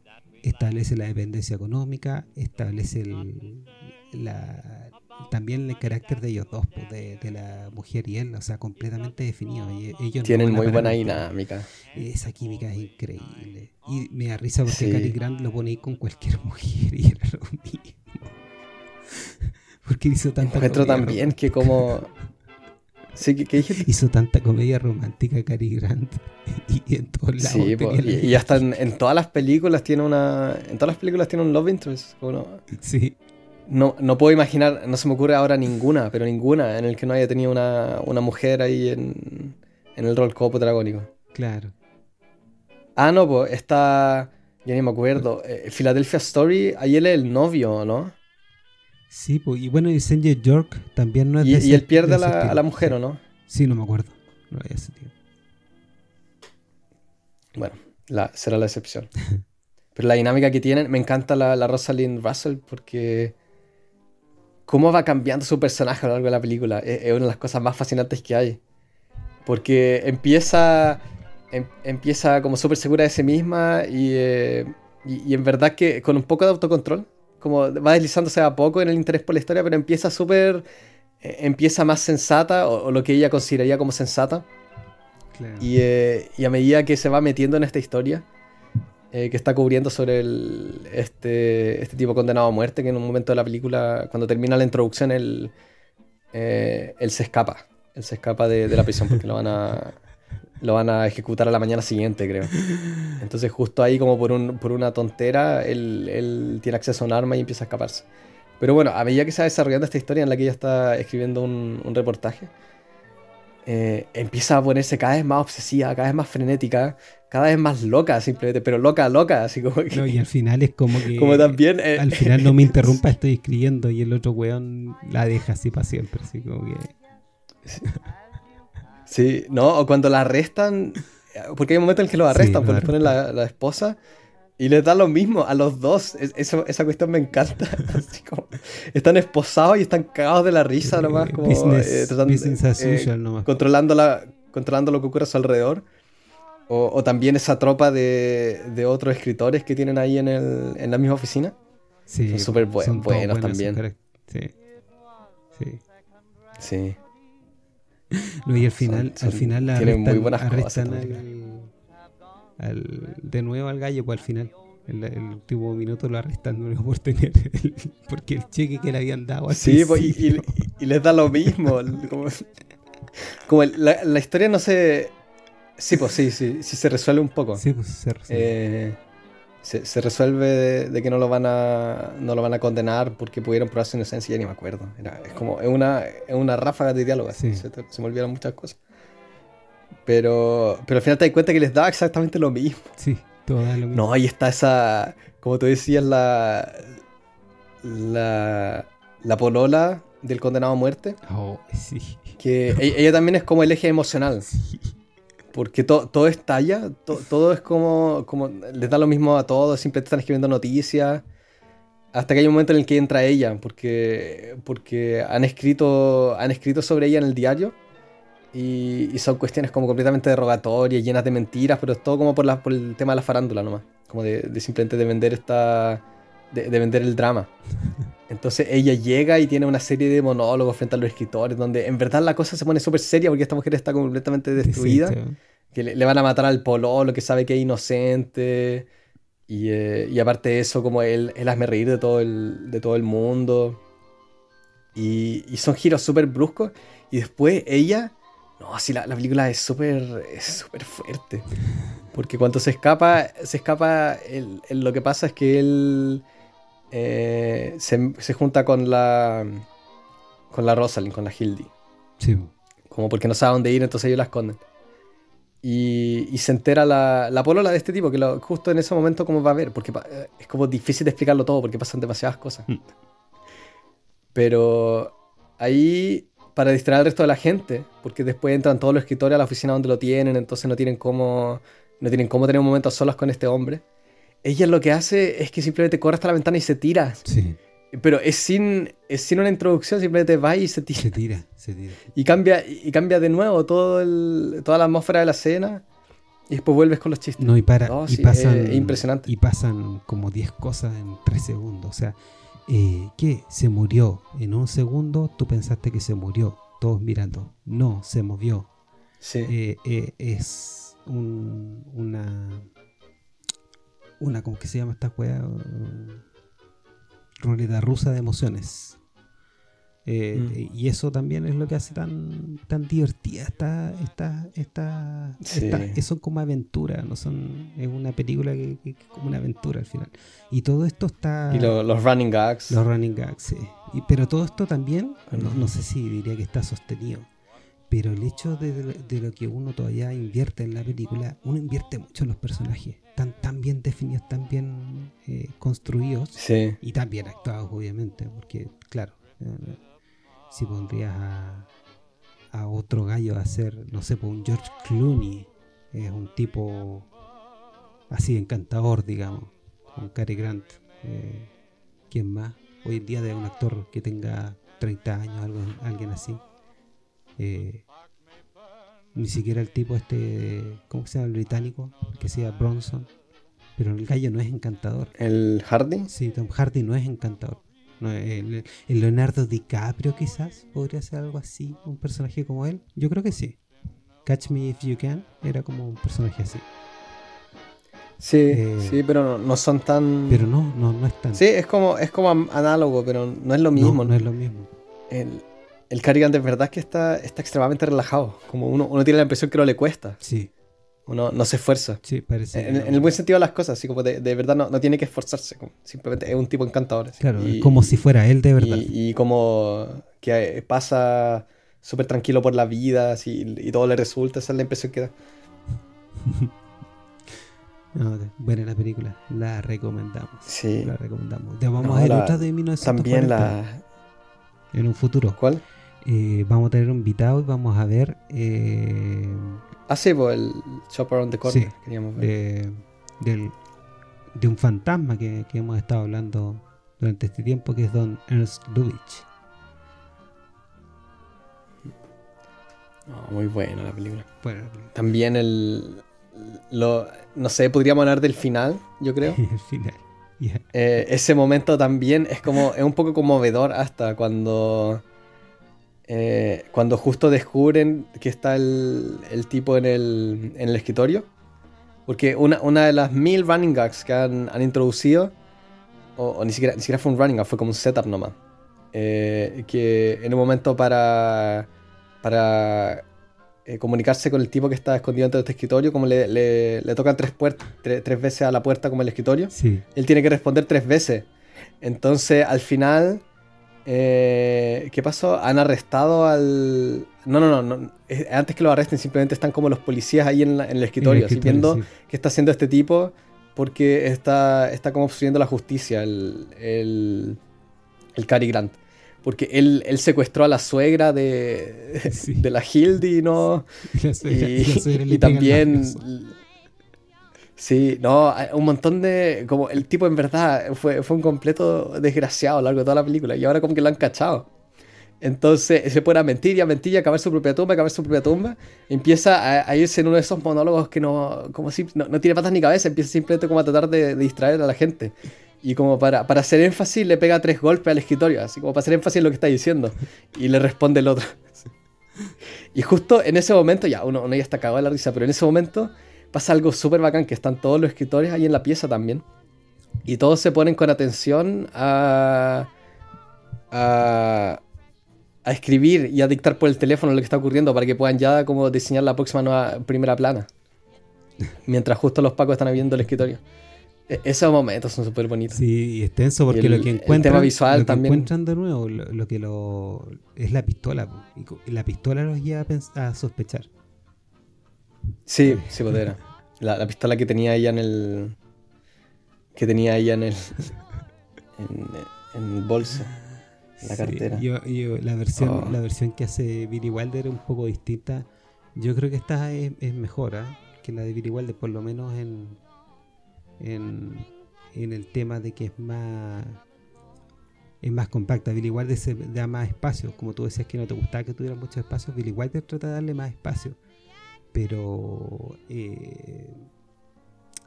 establece la dependencia económica, establece el, la, también el carácter de ellos dos, pues, de, la mujer y él, o sea, completamente definido. Y ellos Tienen muy buena dinámica. Esa química es increíble. Y me da risa porque Cary Grant lo pone ahí con cualquier mujer y era lo mismo. porque hizo tanta Encuentro también que como... Sí, ¿qué, Hizo tanta comedia romántica Cary Grant y, en todos lados. Sí, y, hasta en, todas las películas tiene una. En todas las películas tiene un love interest. Sí. No, no puedo imaginar, no se me ocurre ahora ninguna, pero ninguna en el que no haya tenido una, mujer ahí en, el rol copo dragónico. Claro. Ah, no, pues está. Ya ni me acuerdo. Eh, Philadelphia Story, ahí él es el novio, ¿no? Sí, pues, y bueno, y Sanjay York también no es Y, y él pierde a la, a la, mujer, ¿o no? Sí, no me acuerdo. No había sentido. Bueno, la, será la excepción. Pero la dinámica que tienen, me encanta la, la Rosalind Russell porque cómo va cambiando su personaje a lo largo de la película. Es, una de las cosas más fascinantes que hay. Porque empieza, em, empieza como súper segura de sí misma eh, y, y, en verdad que con un poco de autocontrol. Como va deslizándose a poco en el interés por la historia, pero empieza súper... Eh, empieza más sensata, o, lo que ella consideraría como sensata. Y, eh, y a medida que se va metiendo en esta historia, eh, que está cubriendo sobre el, este, este tipo condenado a muerte, que en un momento de la película, cuando termina la introducción, él, eh, él se escapa. Él se escapa de, la prisión porque lo van a lo van a ejecutar a la mañana siguiente, creo. Entonces, justo ahí, como por, un, por una tontera, él, él, tiene acceso a un arma y empieza a escaparse. Pero bueno, a medida que se va desarrollando esta historia en la que ella está escribiendo un, un reportaje, eh, empieza a ponerse cada vez más obsesiva, cada vez más frenética, cada vez más loca, simplemente, pero loca, loca, así como que. No, y al final es como que. Como también. Eh, al final no me interrumpa, estoy escribiendo y el otro weón la deja así para siempre, así como que. Sí, no, o cuando la arrestan, porque hay un momento en que lo arrestan, porque ponen la, la esposa y le da lo mismo a los dos. eso, esa cuestión me encanta. Así como, están esposados y están cagados de la risa nomás. Como, business, eh, as usual, Controlando, la, controlando lo que ocurre a su alrededor. O, también esa tropa de, de, otros escritores que tienen ahí en, el, en la misma oficina. Sí. Son súper buenos también. Sí. Sí. Sí. y al final, al final la tienen muy buenas cosas, al, de nuevo al gallo, pues al final. El, el, último minuto lo arrestan por tener porque el cheque que le habían dado sí pues, y, y, les da lo mismo como, la, la, historia no se sí pues sí sí sí se resuelve un poco sí pues se resuelve eh, se, resuelve de, que no lo van a no lo van a condenar porque pudieron probar su inocencia, ya ni me acuerdo. Era, es como, es una, es una ráfaga de diálogo, se, se, me olvidaron muchas cosas. Pero, pero al final te das cuenta que les da exactamente lo mismo. Sí, todo lo mismo. No, ahí está esa, como tú decías, la, la, la polola del condenado a muerte. Oh, sí. Que e, ella también es como el eje emocional. Sí. Porque todo estalla, todo es como, como. Les da lo mismo a todos, simplemente están escribiendo noticias. Hasta que hay un momento en el que entra ella, porque, porque han, escrito, han escrito sobre ella en el diario. Y, son cuestiones como completamente derogatorias, llenas de mentiras, pero es todo como por, la, por el tema de la farándula nomás. Como de, simplemente de vender esta. De, vender el drama. Entonces ella llega y tiene una serie de monólogos frente a los escritores, donde en verdad la cosa se pone súper seria porque esta mujer está completamente destruida que le, van a matar al pololo que sabe que es inocente. Y, eh, y aparte de eso, como él, él hazme reír de todo el, de todo el mundo. Y, y son giros súper bruscos. Y después ella. No, así la, la película es súper es súper fuerte. Porque cuando se escapa, se escapa, el, lo que pasa es que él eh, se, se, junta con la con la Rosalind, con la Hildy. Sí. Como porque no sabe dónde ir, entonces ellos la esconden. Y, se entera la, la, polola de este tipo, que justo en ese momento como va a ver, porque eh, es como difícil de explicarlo todo, porque pasan demasiadas cosas. Mm. Pero ahí, para distraer al resto de la gente, porque después entran todos los escritores a la oficina donde lo tienen, entonces no tienen cómo, no tienen cómo tener un momento a solas con este hombre. Ella lo que hace es que simplemente corre hasta la ventana y se tira. Sí. Pero es sin, es sin una introducción, simplemente va y se tira. Se tira, se tira. Y cambia, y cambia de nuevo todo el, toda la atmósfera de la escena. Y después vuelves con los chistes. No, y para. y pasan, impresionante. Y pasan como 10 cosas en 3 segundos. O sea, eh, ¿qué? Se murió. En un segundo tú pensaste que se murió. Todos mirando. No, se movió. Sí. Eh, eh, es un, una. Una, ¿cómo que se llama esta juega? ruleta rusa de emociones. Eh, mm. Y eso también es lo que hace tan, tan divertida esta, esta, esta, esta son como aventuras, no son, es una película que, es como una aventura al final. Y todo esto está... Y los running gags. Los running gags, sí. Y, pero todo esto también, no, no, sé si diría que está sostenido, pero el hecho de, de, lo que uno todavía invierte en la película, uno invierte mucho en los personajes tan, bien definidos, tan bien eh, construidos y tan bien actuados, obviamente, porque, claro, eh, si pondrías a, a, otro gallo a hacer, no sé, pues un George Clooney, es un tipo así encantador, digamos, con Cary Grant. Eh, ¿Quién más? Hoy en día de un actor que tenga 30 años, algo, alguien así. Eh, ni siquiera el tipo este, ¿cómo se llama el británico? Que sea Bronson. Pero el gallo no es encantador. ¿El Hardy? Sí, Tom Hardy no es encantador. el, Leonardo DiCaprio quizás podría ser algo así, un personaje como él. Yo creo que sí. Catch Me If You Can era como un personaje así. Sí, eh, sí, pero no, son tan. Pero no, no, no es tan. Sí, es como, es como análogo, pero no es lo mismo. No, no es lo mismo. El, el Carrigan de verdad que está, está extremadamente relajado. Como uno, uno tiene la impresión que no le cuesta. Sí. Uno no se esfuerza. Sí, parece. En, el buen sentido de las cosas, así como de, verdad no, no, tiene que esforzarse. simplemente es un tipo encantador. Claro, como si fuera él de verdad. Y, como que pasa súper tranquilo por la vida así, y todo le resulta, esa es la impresión que da. buena la película, la recomendamos. Sí. La recomendamos. Ya vamos a ver otra de 1940. También la... En un futuro. ¿Cuál? Eh, vamos a tener un invitado y vamos a ver. Eh, ah, sí, pues el Shop Around the Corner. queríamos ver. De, de un fantasma que, que, hemos estado hablando durante este tiempo, que es Don Ernst Lubitsch. muy buena la película. También el, lo, no sé, podríamos hablar del final, yo creo. el final. Eh, ese momento también es como, es un poco conmovedor hasta cuando, eh, cuando justo descubren que está el, tipo en el, en el escritorio. Porque una, una, de las mil running gags que han, han introducido, o, ni, siquiera, ni siquiera fue un running gag, fue como un setup nomás. Eh, que en un momento para, para eh, comunicarse con el tipo que está escondido dentro de este escritorio, como le, le, tocan tres, tres, veces a la puerta como el escritorio, él tiene que responder tres veces. Entonces, al final, eh, ¿qué pasó? Han arrestado al... No, no, no, no, antes que lo arresten simplemente están como los policías ahí en, el escritorio, así viendo qué está haciendo este tipo porque está, está como obstruyendo la justicia, el, el, el Cary Grant. Porque él, él secuestró a la suegra de, de la Hildy, ¿no? Y, también... Sí, no, un montón de... Como el tipo en verdad fue, fue un completo desgraciado a lo largo de toda la película y ahora como que lo han cachado. Entonces se pone a mentir y a mentir y a acabar su propia tumba, a acabar su propia tumba. Empieza a, irse en uno de esos monólogos que no, como si, no, tiene patas ni cabeza, empieza simplemente como a tratar de distraer a la gente. Y como para, para hacer énfasis le pega tres golpes al escritorio, así como para hacer énfasis en lo que está diciendo. Y le responde el otro. Y justo en ese momento, ya uno, ya está cagado de la risa, pero en ese momento pasa algo súper bacán, que están todos los escritores ahí en la pieza también. Y todos se ponen con atención a, a, a escribir y a dictar por el teléfono lo que está ocurriendo para que puedan ya como diseñar la próxima nueva primera plana. Mientras justo los pacos están viendo el escritorio. E-, esos momentos son súper bonitos. Sí, y es tenso porque lo que encuentran, visual también. encuentran de nuevo, lo, que lo es la pistola. Y la pistola los lleva a, sospechar. Sí, sí, pues La, pistola que tenía ella en el. Que tenía ella en el. En, el bolso. En la cartera. Yo, la, versión, oh. la versión que hace Billy Wilder es un poco distinta. Yo creo que esta es, mejor ¿eh? que la de Billy Wilder, por lo menos en en, el tema de que es más es más compacta. Billy Wilder se da más espacio. Como tú decías que no te gustaba que tuviera mucho espacio, Billy Wilder trata de darle más espacio. Pero eh,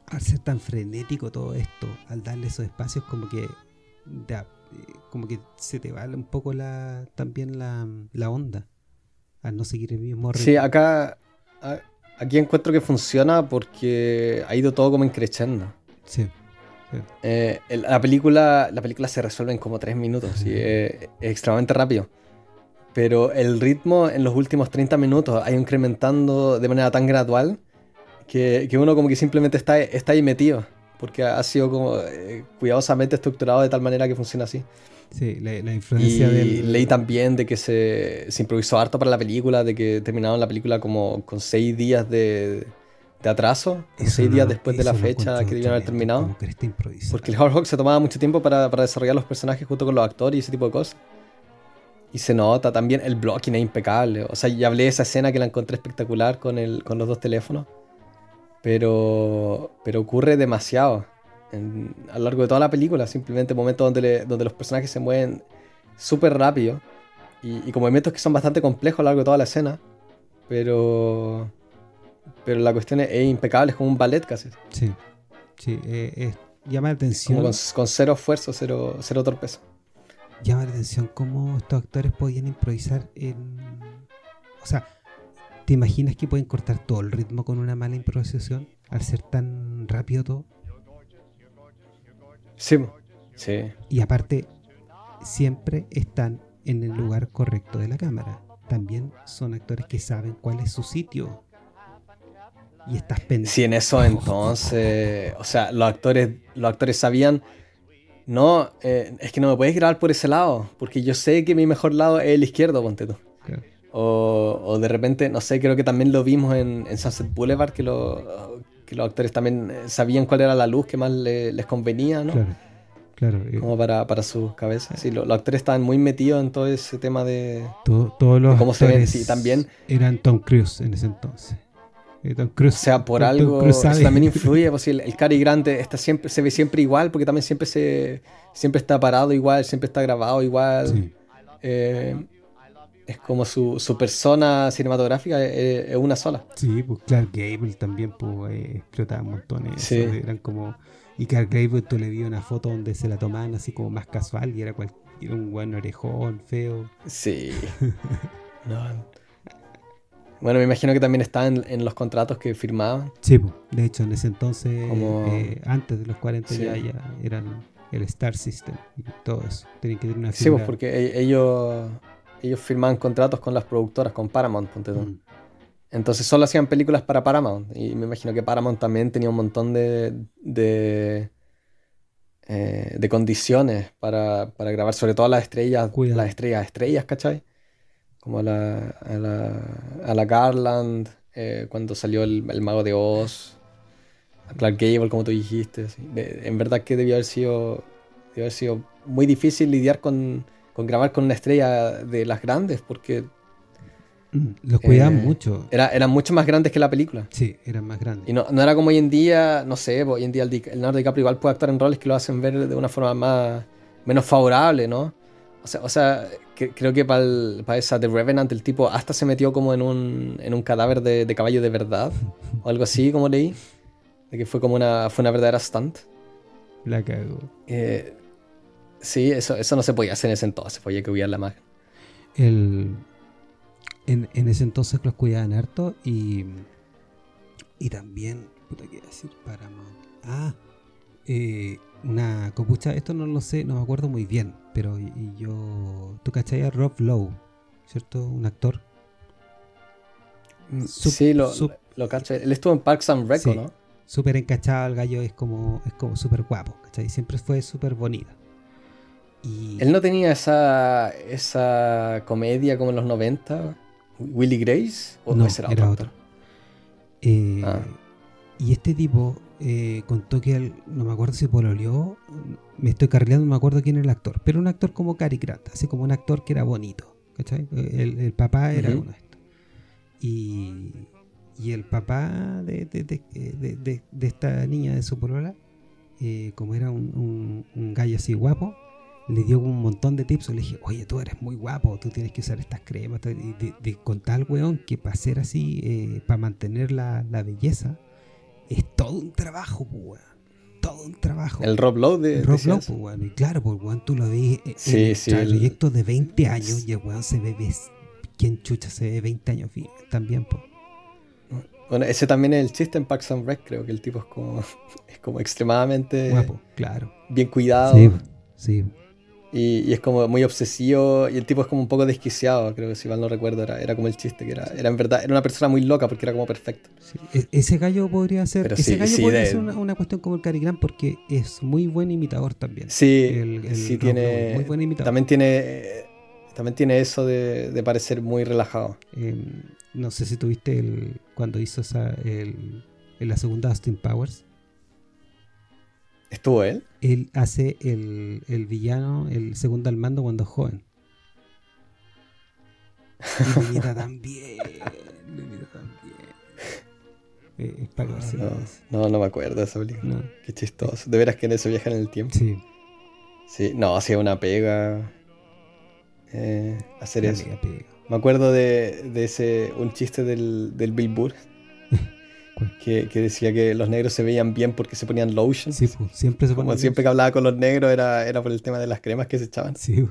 al ser tan frenético todo esto, al darle esos espacios, como que da, eh, como que se te va un poco la también la, la onda. Al no seguir el mismo ritmo. Sí, acá. Aquí encuentro que funciona porque ha ido todo como increciendo. Sí. Eh, la, película, la película se resuelve en como tres minutos y es, extremadamente rápido. Pero el ritmo en los últimos 30 minutos ha ido incrementando de manera tan gradual que, que uno como que simplemente está, está ahí metido. Porque ha sido como eh, cuidadosamente estructurado de tal manera que funciona así. Sí, la, influencia y leí también de que se, se, improvisó harto para la película, de que terminaron la película como con seis días de, de atraso, seis días después de la fecha que debían haber terminado. Porque el Howard Hawk se tomaba mucho tiempo para, para, desarrollar los personajes junto con los actores y ese tipo de cosas. Y se nota también el blocking es impecable. O sea, ya hablé de esa escena que la encontré espectacular con, el, con los dos teléfonos. Pero, pero ocurre demasiado a lo largo de toda la película. Simplemente momentos donde, donde los personajes se mueven súper rápido. Y, y con movimientos que son bastante complejos a lo largo de toda la escena. Pero pero la cuestión es, impecable, es como un ballet casi. Sí, sí, eh, llama la atención. Con, cero esfuerzo, cero, cero torpeza. Llama la atención cómo estos actores podían improvisar en. O sea, ¿te imaginas que pueden cortar todo el ritmo con una mala improvisación al ser tan rápido todo? Sí, sí. Y aparte, siempre están en el lugar correcto de la cámara. También son actores que saben cuál es su sitio y estás pendiente. Sí, en eso entonces, o sea, los actores, los actores sabían, no, eh, es que no me puedes grabar por ese lado, porque yo sé que mi mejor lado es el izquierdo, ponte tú. O, de repente, no sé, creo que también lo vimos en, Sunset Boulevard, que, lo, que, los actores también eh, sabían cuál era la luz que más les convenía, ¿no? Claro. Claro, como para, para sus cabezas. Sí, los, actores estaban muy metidos en todo ese tema de, todos los cómo se ven. Sí, también eran Tom Cruise en ese entonces. Eh, o sea, por algo eso también influye, pues, el, el Cary Grant está siempre, se ve siempre igual, porque también siempre se siempre está parado igual, siempre está grabado igual. Eh, es como su, persona cinematográfica es, una sola. Sí, pues Clark Gable también pues, eh, explotaba montones. Sí. Eran como. Y Clark Gable tú le vi una foto donde se la tomaban así como más casual y era, cual, un buen orejón, feo. Sí. Bueno, me imagino que también estaban en, los contratos que firmaban. Sí, de hecho en ese entonces, eh, antes de los 40 ya, ya eran el Star System y todo eso. Tenían que tener una Sí, pues porque e-, ellos ellos firmaban contratos con las productoras, con Paramount, ponte mm. Entonces solo hacían películas para Paramount. Y me imagino que Paramount también tenía un montón de, de, eh, condiciones para, grabar, sobre todo las estrellas, las estrellas, estrellas, ¿cachai? Como a la, a la, Garland, eh, cuando salió el, Mago de Oz, a Clark Gable, como tú dijiste. en verdad que debió haber sido, debió haber sido muy difícil lidiar con con grabar con una estrella de las grandes, porque... Mm, los cuidaban eh, mucho. Era, eran mucho más grandes que la película. Sí, eran más grandes. Y no, era como hoy en día, no sé, hoy en día el Leonardo DiCaprio igual puede actuar en roles que lo hacen ver de una forma más menos favorable, ¿no? O sea, o sea creo que para esa The Revenant el tipo hasta se metió como en un, en un cadáver de, de, caballo de verdad, o algo así, como leí. De que fue como una, fue una verdadera stunt. La cago. Eh, Sí, eso, eso no se podía hacer en ese entonces, podía que hubiera la magia. El, en, ese entonces los cuidaban harto y, y también, puta, ¿qué decir? Paramount. Ah, eh, una copucha, esto no lo sé, no me acuerdo muy bien, pero y, yo, ¿tú cachai a Rob Lowe, ¿cierto? Un actor. Mm, sí, lo, lo cacho. Él estuvo en Parks and Rec, ¿no? Súper encachado el gallo, es como, es como súper guapo, ¿cachai? Siempre fue súper bonito. Él no tenía esa, esa comedia como en los 90, Willy Grace, o no, era, otro. Eh, ah. Y este tipo eh, contó que él, no me acuerdo si pololeó, me estoy cargando, no me acuerdo quién era el actor, pero un actor como Cary Grant, así como un actor que era bonito, ¿cachai? El, papá era uno de estos. Y, y el papá de, de, esta niña de su polola, eh, como era un, un, un gallo así guapo, le dio un montón de tips. Le dije, oye, tú eres muy guapo, tú tienes que usar estas cremas. De, de, con tal weón que para ser así, eh, para mantener la, belleza, es todo un trabajo, weón. Todo un trabajo. El Rob Lowe de. Rob Lowe, weón. Y claro, pues weón, tú lo ves en sí, el proyecto de 20 años y el weón se ve, ¿quién chucha se ve 20 años también, pues. Bueno, ese también es el chiste en Parks and Rec, creo que el tipo es como, es como extremadamente guapo, claro. Bien cuidado. Sí, sí. Y, es como muy obsesivo y el tipo es como un poco desquiciado, creo que si mal no recuerdo, era, era como el chiste, que era, era en verdad, era una persona muy loca porque era como perfecto. E, ese gallo podría ser, ese gallo podría ser una, cuestión como el Cary porque es muy buen imitador también. Sí, sí tiene, muy buen imitador. También tiene, también tiene eso de, parecer muy relajado. Em, no sé si tuviste el, cuando hizo esa, el, en la segunda Austin Powers. ¿Estuvo él? Él hace el, el villano, el segundo al mando cuando es joven. Y me mira tan bien. Tan. Eh, es para no, no, me acuerdo de esa película. Qué chistoso. De veras que en eso viajan en el tiempo. Sí. Sí, no, hacía una pega. Eh, hacer eso. Me acuerdo de, de, ese, un chiste del, del Bill Burr que, decía que los negros se veían bien porque se ponían lotion. Sí, pues, siempre se Como siempre que hablaba con los negros era, era por el tema de las cremas que se echaban. Sí.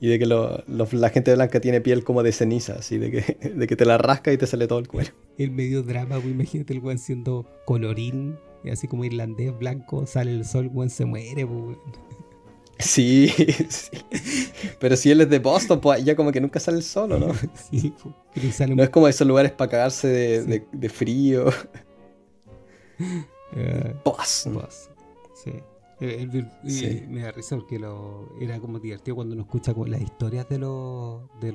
Y de que la gente blanca tiene piel como de ceniza, así, de que, de que te la rasca y te sale todo el cuero. El medio drama, güey, imagínate el güey siendo colorín, así como irlandés, blanco, sale el sol, güey, se muere, güey. Sí, sí, Pero si él es de Boston, pues ya como que nunca sale el sol, ¿no? Sí, No es como esos lugares para cagarse de, de, frío. Uh, Boston. Sí. sí. Me da risa porque lo, era como divertido cuando uno escucha las historias de, los de,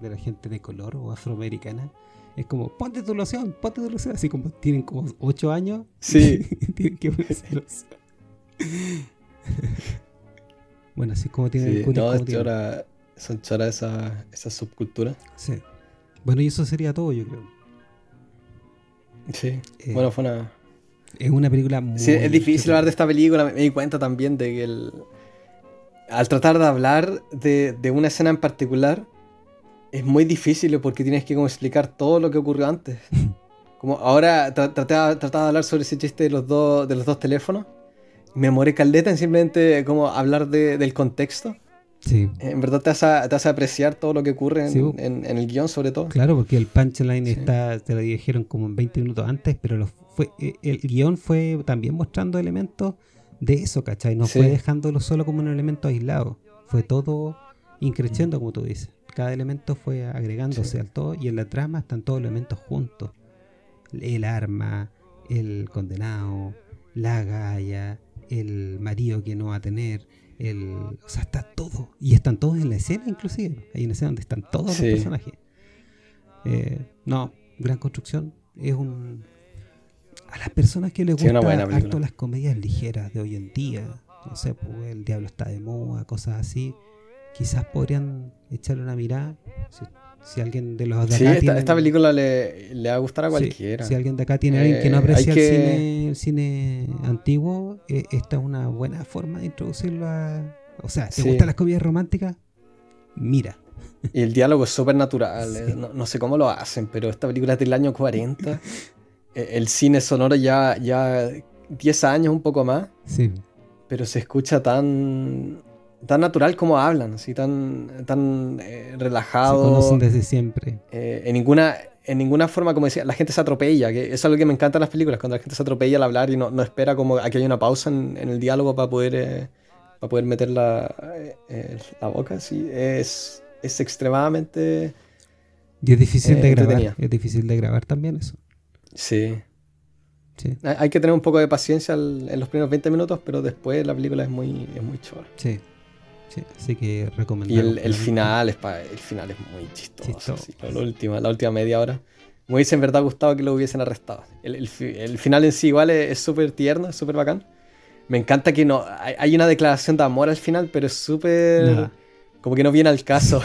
de la gente de color o afroamericana. Es como, ponte tu loción, ponte tu loción. Así como tienen como 8 años. Sí. tienen que ponerse Bueno, así como tiene el No, es chora, son choras esas esa subculturas. Sí. Bueno, y eso sería todo, yo creo. Sí. Eh, bueno, fue una. Es una película muy. Sí, es difícil hablar de esta película. Me, di cuenta también de que el. Al tratar de hablar de, de una escena en particular, es muy difícil porque tienes que como explicar todo lo que ocurrió antes. Como ahora trataba, de hablar sobre ese chiste de los dos, de los dos teléfonos. Me moré caldeta en simplemente como hablar del contexto. Sí. En verdad te hace, apreciar todo lo que ocurre en, el guion, sobre todo. Claro, porque el punchline está, te lo dijeron como en 20 minutos antes, pero fue, eh, el guion fue también mostrando elementos de eso, ¿cachai? No fue dejándolo solo como un elemento aislado. Fue todo increciendo, como tú dices. Cada elemento fue agregándose al todo y en la trama están todos los elementos juntos. El arma, el condenado, la galla, el marido que no va a tener, el, o sea, está todo. Y están todos en la escena, inclusive. Hay una escena donde están todos los personajes. Eh, no, gran construcción. Es un. A las personas que les gustan harto las comedias ligeras de hoy en día, no sé, pues, El Diablo está de moda, cosas así, quizás podrían echarle una mirada. Si, alguien de los de acá. Sí, esta, película le, le, va a gustar a cualquiera. si alguien de acá tiene alguien que no eh, aprecia el, cine, el, cine, antiguo, eh, esta es una buena forma de introducirlo a. O sea, ¿te gustan las comedias románticas? Mira. Y el diálogo es súper natural. Eh, no, sé cómo lo hacen, pero esta película es del año 40. el cine sonoro ya, ya 10 años, un poco más. Sí. Pero se escucha tan tan natural como hablan, así tan, tan eh, relajado. Se conocen desde siempre. Eh, en, ninguna, en ninguna forma, como decía, la gente se atropella, que es algo que me encanta en las películas, cuando la gente se atropella al hablar y no, no espera como a que haya una pausa en, el diálogo para poder, eh, para poder meter la, la boca, sí, es, es extremadamente... Y es difícil de grabar, es difícil de grabar también eso. Sí. Sí. Hay que tener un poco de paciencia en los primeros 20 minutos, pero después la película es muy, es muy chora. Sí. Sí, así que recomendamos. Y el, final es el final es muy chistoso. la, última, la última media hora. Me hubiese en verdad gustado que lo hubiesen arrestado. El, final en sí igual es súper tierno, es súper bacán. Me encanta que no. Hay, una declaración de amor al final, pero es súper. Como que no viene al caso.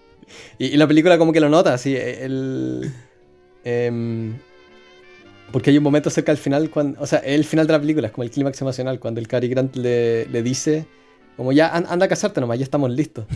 y, la película como que lo nota, así. El. Em, porque hay un momento cerca del final, cuando, o sea, el final de la película es como el clímax emocional, cuando el Cary Grant le, le dice como ya, anda a casarte nomás, ya estamos listos.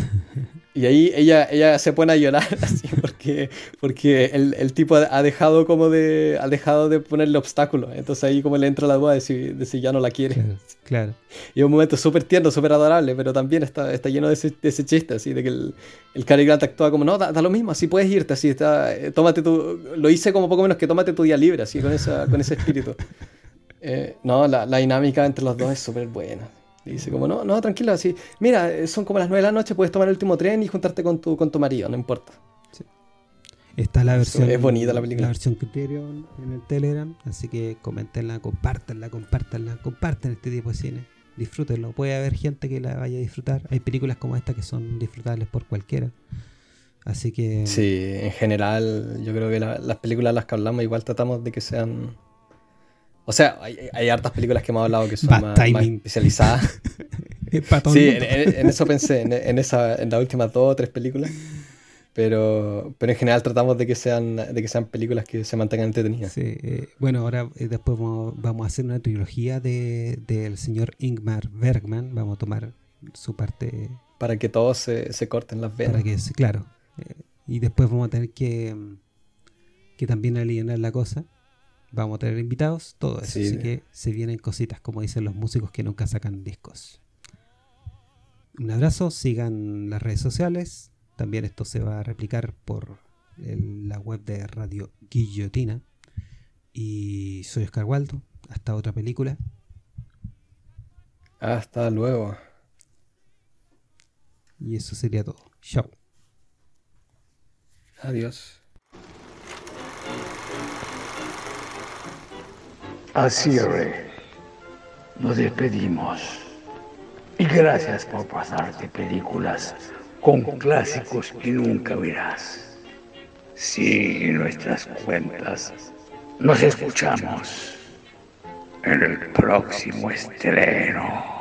Y ahí ella, ella se pone a llorar así porque, porque el, tipo ha dejado como de, ha dejado de ponerle obstáculos. Entonces ahí como le entra la duda de si, de si ya no la quiere. Claro. Y es un momento súper tierno, súper adorable, pero también está, está lleno de ese, de ese chiste, así, de que el, el Cary Grant actúa como, no, da, lo mismo, así puedes irte, así, está, eh, tómate tu, lo hice como poco menos que tómate tu día libre, así, con, esa, con ese espíritu. Eh, no, la, la dinámica entre los dos es súper buena. Y dice como, no, no, tranquilo, así, mira, eh, son como las 9 de la noche, puedes tomar el último tren y juntarte con tu, con tu marido, no importa. Está la versión. Es bonita la película. La versión Criterion en el Telegram, así que comentenla, compártanla, compártanla, comparten este tipo de cine. Disfrútenlo. Puede haber gente que la vaya a disfrutar. Hay películas como esta que son disfrutables por cualquiera. Así que. Sí, en general, yo creo que las películas las que hablamos igual tratamos de que sean o sea, hay, hartas películas que hemos hablado que son más, especializadas. sí, en, eso pensé, en, esa, en las últimas dos o tres películas. Pero, pero en general tratamos de que sean de que sean películas que se mantengan entretenidas. Sí, eh, bueno, ahora eh, después vamos, a hacer una trilogía del de, señor Ingmar Bergman. Vamos a tomar su parte. Para que todos se, se corten las venas. Para que, claro. Eh, y después vamos a tener que, que también alinear la cosa. Vamos a tener invitados, todo eso. Así que se vienen cositas, como dicen los músicos que nunca sacan discos. Un abrazo, sigan las redes sociales. También esto se va a replicar por la web de Radio Guillotina. Y soy Oscar Waldo. Hasta otra película. Hasta luego. Y eso sería todo. Chao. Adiós. Así nos despedimos. Y gracias por pasarte películas con clásicos que nunca verás. Sigue nuestras cuentas. Nos escuchamos en el próximo estreno.